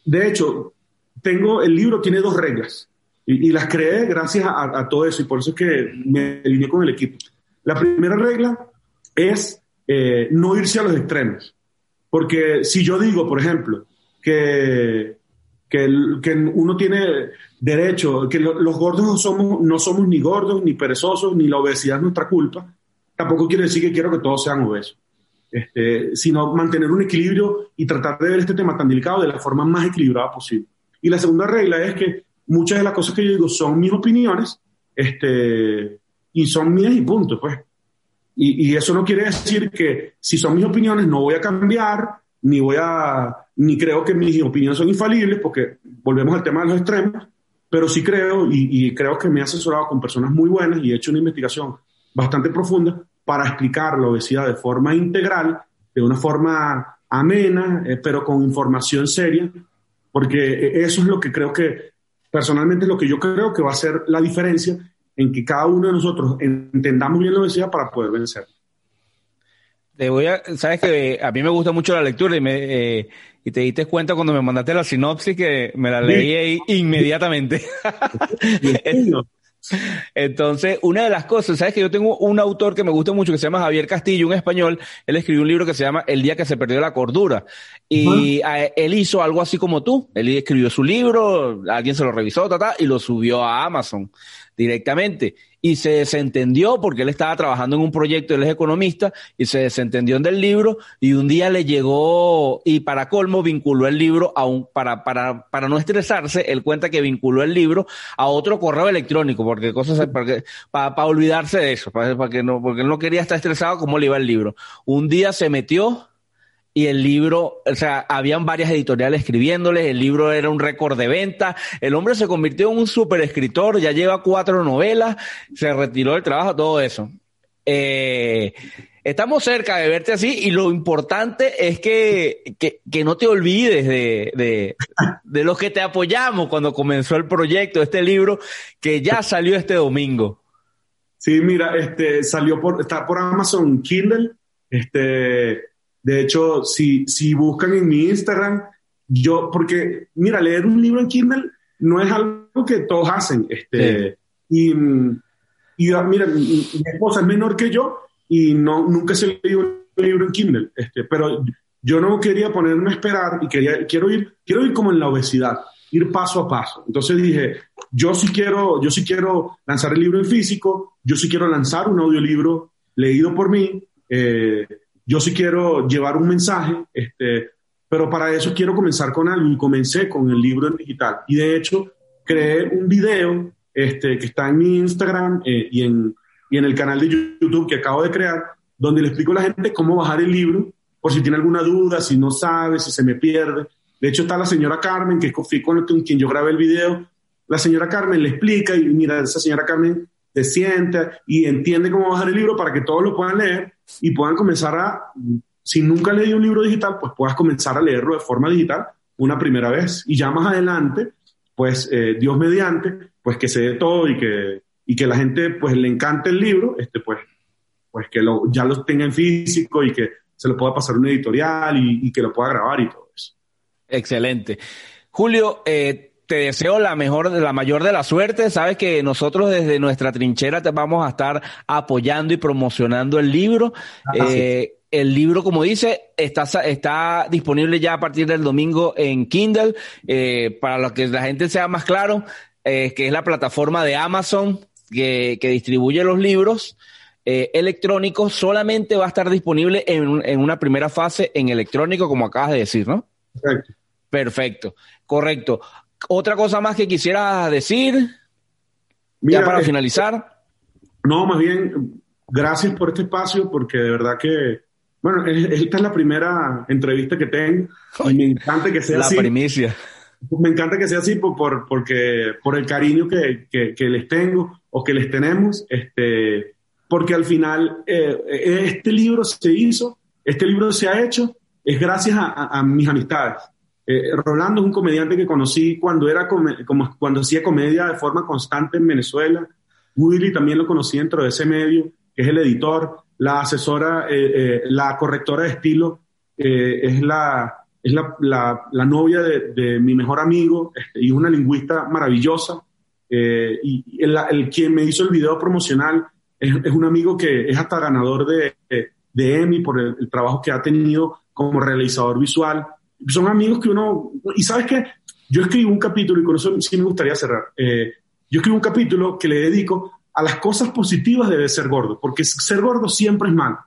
de hecho, tengo, el libro tiene dos reglas. Y, las creé gracias a, todo eso y por eso es que me alineé con el equipo. La primera regla es eh, no irse a los extremos. Porque si yo digo, por ejemplo, que, que, uno tiene derecho, que los gordos no somos, no somos ni gordos, ni perezosos, ni la obesidad es nuestra culpa, tampoco quiere decir que quiero que todos sean obesos. Este, sino mantener un equilibrio y tratar de ver este tema tan delicado de la forma más equilibrada posible. Y la segunda regla es que muchas de las cosas que yo digo son mis opiniones, este, y son mías y punto, pues. Y, eso no quiere decir que si son mis opiniones no voy a cambiar, ni voy a, ni creo que mis opiniones son infalibles, porque volvemos al tema de los extremos, pero sí creo, y, y creo que me he asesorado con personas muy buenas y he hecho una investigación bastante profunda para explicar la obesidad de forma integral, de una forma amena, eh, pero con información seria, porque eso es lo que creo que personalmente es lo que yo creo que va a ser la diferencia en que cada uno de nosotros entendamos bien la obesidad para poder vencer. Te voy a, sabes que a mí me gusta mucho la lectura y, me, eh, y te diste cuenta cuando me mandaste la sinopsis que me la leí inmediatamente. Entonces, una de las cosas, sabes que yo tengo un autor que me gusta mucho que se llama Javier Castillo, un español. Él escribió un libro que se llama El día que se perdió la cordura. Y él hizo algo así como tú. Él escribió su libro, alguien se lo revisó, y lo subió a Amazon directamente y se desentendió porque él estaba trabajando en un proyecto, él es economista y se desentendió del libro y un día le llegó y para colmo vinculó el libro a un, para, para, para no estresarse, él cuenta que vinculó el libro a otro correo electrónico porque cosas, para, para, para olvidarse de eso, para, para que no, porque él no quería estar estresado como le iba el libro. Un día se metió y el libro, o sea, habían varias editoriales escribiéndoles, el libro era un récord de venta, el hombre se convirtió en un super escritor, ya lleva cuatro novelas, se retiró del trabajo, todo eso. Eh, estamos cerca de verte así y lo importante es que, que, que no te olvides de, de, de los que te apoyamos cuando comenzó el proyecto, este libro que ya salió este domingo. Sí, mira, este salió por, está por Amazon Kindle, este de hecho, si, si buscan en mi Instagram, yo, porque, mira, leer un libro en Kindle no es algo que todos hacen. Este, Y, y ah, mira, mi, esposa es menor que yo y no, nunca se leído un libro en Kindle, este, pero yo no quería ponerme a esperar y quería, quiero ir, quiero ir como en la obesidad, ir paso a paso. Entonces dije, yo sí quiero, yo sí quiero lanzar el libro en físico, yo sí quiero lanzar un audiolibro leído por mí, eh, yo sí quiero llevar un mensaje, este, pero para eso quiero comenzar con algo y comencé con el libro en digital. Y de hecho, creé un video este, que está en mi Instagram eh, y, en, y en el canal de YouTube que acabo de crear, donde le explico a la gente cómo bajar el libro, por si tiene alguna duda, si no sabe, si se me pierde. De hecho, está la señora Carmen, que fui con quien yo grabé el video. La señora Carmen le explica y mira, esa señora Carmen se sienta y entiende cómo bajar el libro para que todos lo puedan leer y puedan comenzar a, si nunca leí un libro digital, pues puedas comenzar a leerlo de forma digital una primera vez y ya más adelante, pues eh, Dios mediante, pues que se dé todo y que, y que la gente pues le encante el libro, este, pues, pues que lo, ya lo tenga en físico y que se lo pueda pasar a una editorial y, y que lo pueda grabar y todo eso. Excelente. Julio, eh, te deseo la mejor, la mayor de la suerte. Sabes que nosotros desde nuestra trinchera te vamos a estar apoyando y promocionando el libro. Eh, el libro, como dice, está, está disponible ya a partir del domingo en Kindle. Eh, para lo que la gente sea más claro, eh, que es la plataforma de Amazon que, que distribuye los libros. eh, electrónico solamente va a estar disponible en, en, una primera fase en electrónico, como acabas de decir, ¿no? Perfecto. Perfecto, correcto. Otra cosa más que quisiera decir, ya para eh, finalizar. No, más bien, gracias por este espacio, porque de verdad que, bueno, esta es la primera entrevista que tengo y me encanta que sea la así. La primicia. Me encanta que sea así por, por, porque, por el cariño que, que, que les tengo o que les tenemos. Este, porque al final eh, este libro se hizo, este libro se ha hecho, es gracias a, a, a mis amistades. Eh, Rolando es un comediante que conocí cuando, era como, cuando hacía comedia de forma constante en Venezuela. Willy también lo conocí dentro de ese medio, es el editor. La asesora, eh, eh, la correctora de estilo es, la, es la, la, novia de, mi mejor amigo este, y una lingüista maravillosa. y el, el, quien me hizo el video promocional es, es un amigo que es hasta ganador de, de Emmy por el, trabajo que ha tenido como realizador visual. Son amigos que uno... Y sabes qué? Yo escribo un capítulo, y con eso sí me gustaría cerrar. Eh, yo escribo un capítulo que le dedico a las cosas positivas de ser gordo, porque ser gordo siempre es malo.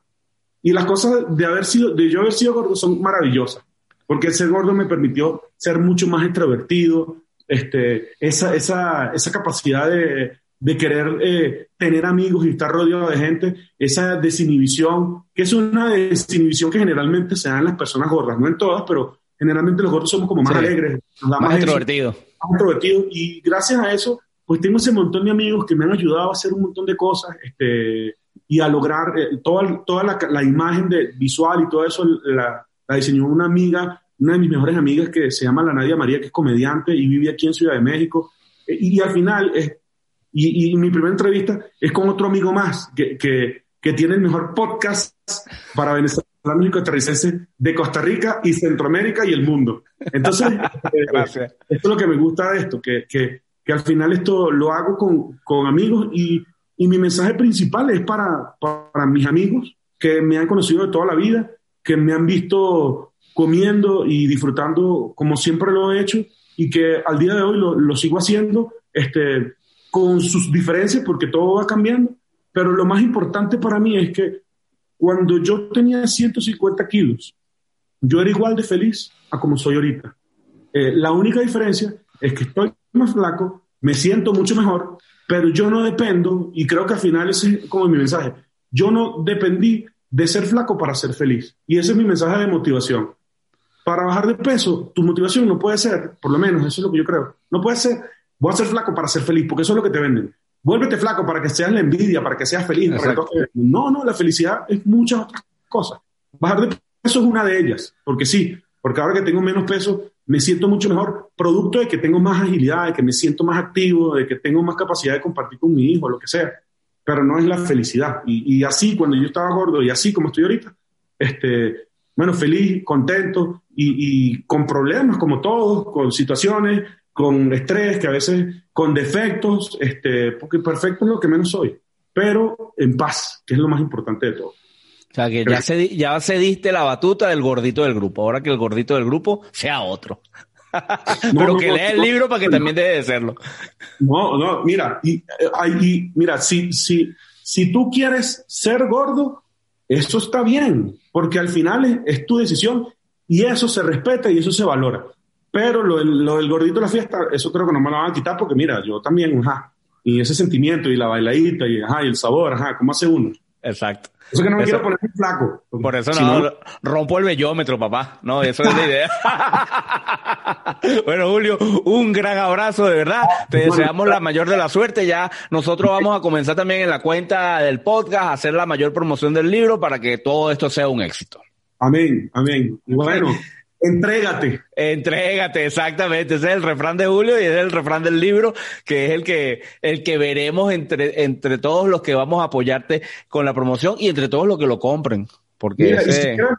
Y las cosas de, haber sido, de yo haber sido gordo son maravillosas, porque ser gordo me permitió ser mucho más extrovertido, este, esa, esa, esa capacidad de, de querer eh, tener amigos y estar rodeado de gente, esa desinhibición, que es una desinhibición que generalmente se da en las personas gordas, no en todas, pero generalmente los gordos somos como más sí. alegres, más, más extrovertidos. Más introvertidos. Y gracias a eso, pues tengo ese montón de amigos que me han ayudado a hacer un montón de cosas este, y a lograr eh, toda, toda la, la, imagen de, visual y todo eso la, la diseñó una amiga, una de mis mejores amigas que se llama la Nadia María, que es comediante y vive aquí en Ciudad de México. Y, y al final, eh, y, y, mi primera entrevista es con otro amigo más que, que, que tiene el mejor podcast para Venezuela y costarricense de Costa Rica y Centroamérica y el mundo. Entonces, eh, esto es lo que me gusta de esto, que, que, que al final esto lo hago con, con amigos y, y, mi mensaje principal es para, para mis amigos que me han conocido de toda la vida, que me han visto comiendo y disfrutando como siempre lo he hecho y que al día de hoy lo, lo sigo haciendo este, con sus diferencias porque todo va cambiando, pero lo más importante para mí es que cuando yo tenía 150 kilos, yo era igual de feliz a como soy ahorita. Eh, la única diferencia es que estoy más flaco, me siento mucho mejor, pero yo no dependo, y creo que al final ese es como mi mensaje, yo no dependí de ser flaco para ser feliz. Y ese es mi mensaje de motivación. Para bajar de peso, tu motivación no puede ser, por lo menos eso es lo que yo creo, no puede ser, voy a ser flaco para ser feliz, porque eso es lo que te venden. Vuélvete flaco para que seas la envidia, para que seas feliz. Para que... No, no, la felicidad es muchas otras cosas. Bajar de peso es una de ellas, porque sí, porque ahora que tengo menos peso, me siento mucho mejor, producto de que tengo más agilidad, de que me siento más activo, de que tengo más capacidad de compartir con mi hijo, lo que sea. Pero no es la felicidad. Y, y así, cuando yo estaba gordo y así como estoy ahorita, este, bueno, feliz, contento y, y con problemas como todos, con situaciones, con estrés, que a veces con defectos, este, porque perfecto es lo que menos soy, pero en paz, que es lo más importante de todo. O sea, que ya, se, ya cediste la batuta del gordito del grupo, ahora que el gordito del grupo sea otro. No, pero no, que no, lea el libro para que también debe de serlo. No, no, mira, y, y, mira, si, si, si tú quieres ser gordo, eso está bien, porque al final es, es tu decisión y eso se respeta y eso se valora. Pero lo, lo, del gordito de la fiesta, eso creo que no me lo van a quitar porque mira, yo también, ajá, y ese sentimiento y la bailadita y, ajá, y el sabor, ajá, ¿cómo hace uno? Exacto. Eso que no me eso, quiero poner flaco. Por eso si no, no, rompo el bellómetro, papá. No, eso es la idea. bueno, Julio, un gran abrazo, de verdad. Te deseamos la mayor de la suerte. Ya nosotros vamos a comenzar también en la cuenta del podcast a hacer la mayor promoción del libro para que todo esto sea un éxito. Amén, amén. Y bueno. Entrégate. Entrégate, exactamente. Ese es el refrán de Julio y ese es el refrán del libro, que es el que, el que veremos entre, entre todos los que vamos a apoyarte con la promoción y entre todos los que lo compren. Porque Mira, ese... si quieran,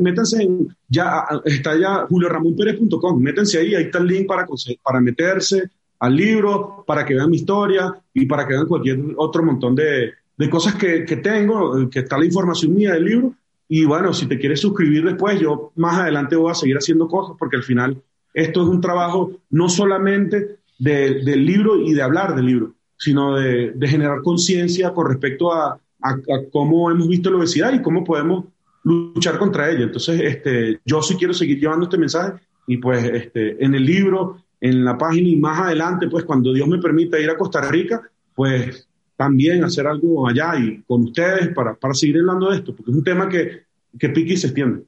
métanse en, ya, está ya julioramonperez.com, métanse ahí, ahí está el link para, para meterse al libro, para que vean mi historia y para que vean cualquier otro montón de, de cosas que, que tengo, que está la información mía del libro y bueno, si te quieres suscribir después, yo más adelante voy a seguir haciendo cosas porque al final esto es un trabajo no solamente de, del libro y de hablar del libro, sino de, de generar conciencia con respecto a, a, cómo hemos visto la obesidad y cómo podemos luchar contra ella. Entonces, este, yo sí quiero seguir llevando este mensaje y pues este, en el libro, en la página y más adelante, pues cuando Dios me permita ir a Costa Rica, pues también hacer algo allá y con ustedes para, para seguir hablando de esto, porque es un tema que, que pique y se extiende.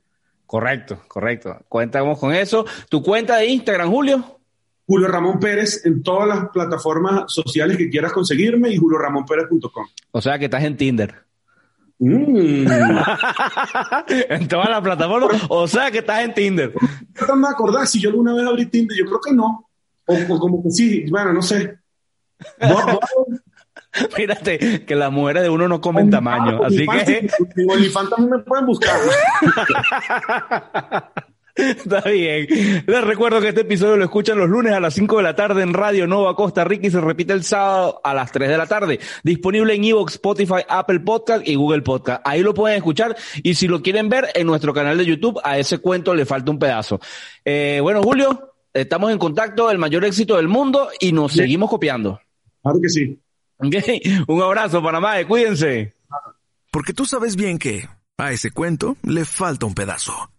Correcto, correcto. Cuéntanos con eso. ¿Tu cuenta de Instagram, Julio? Julio Ramón Pérez en todas las plataformas sociales que quieras conseguirme y julioramonpérez.com. O sea que estás en Tinder. Mm. en todas las plataformas. O sea que estás en Tinder. No me acordar si yo alguna vez abrí Tinder. Yo creo que no. O, como que sí. Bueno, no sé. Fíjate que las mujeres de uno no comen tamaño. Así que. también me pueden buscar. Está bien. Les recuerdo que este episodio lo escuchan los lunes a las 5 de la tarde en Radio Nova Costa Rica y se repite el sábado a las 3 de la tarde. Disponible en Evox, Spotify, Apple Podcast y Google Podcast. Ahí lo pueden escuchar y si lo quieren ver en nuestro canal de YouTube, a ese cuento le falta un pedazo. Eh, bueno, Julio, estamos en contacto, el mayor éxito del mundo y nos seguimos copiando. Claro que sí. Un abrazo, Panamá, cuídense. Porque tú sabes bien que a ese cuento le falta un pedazo.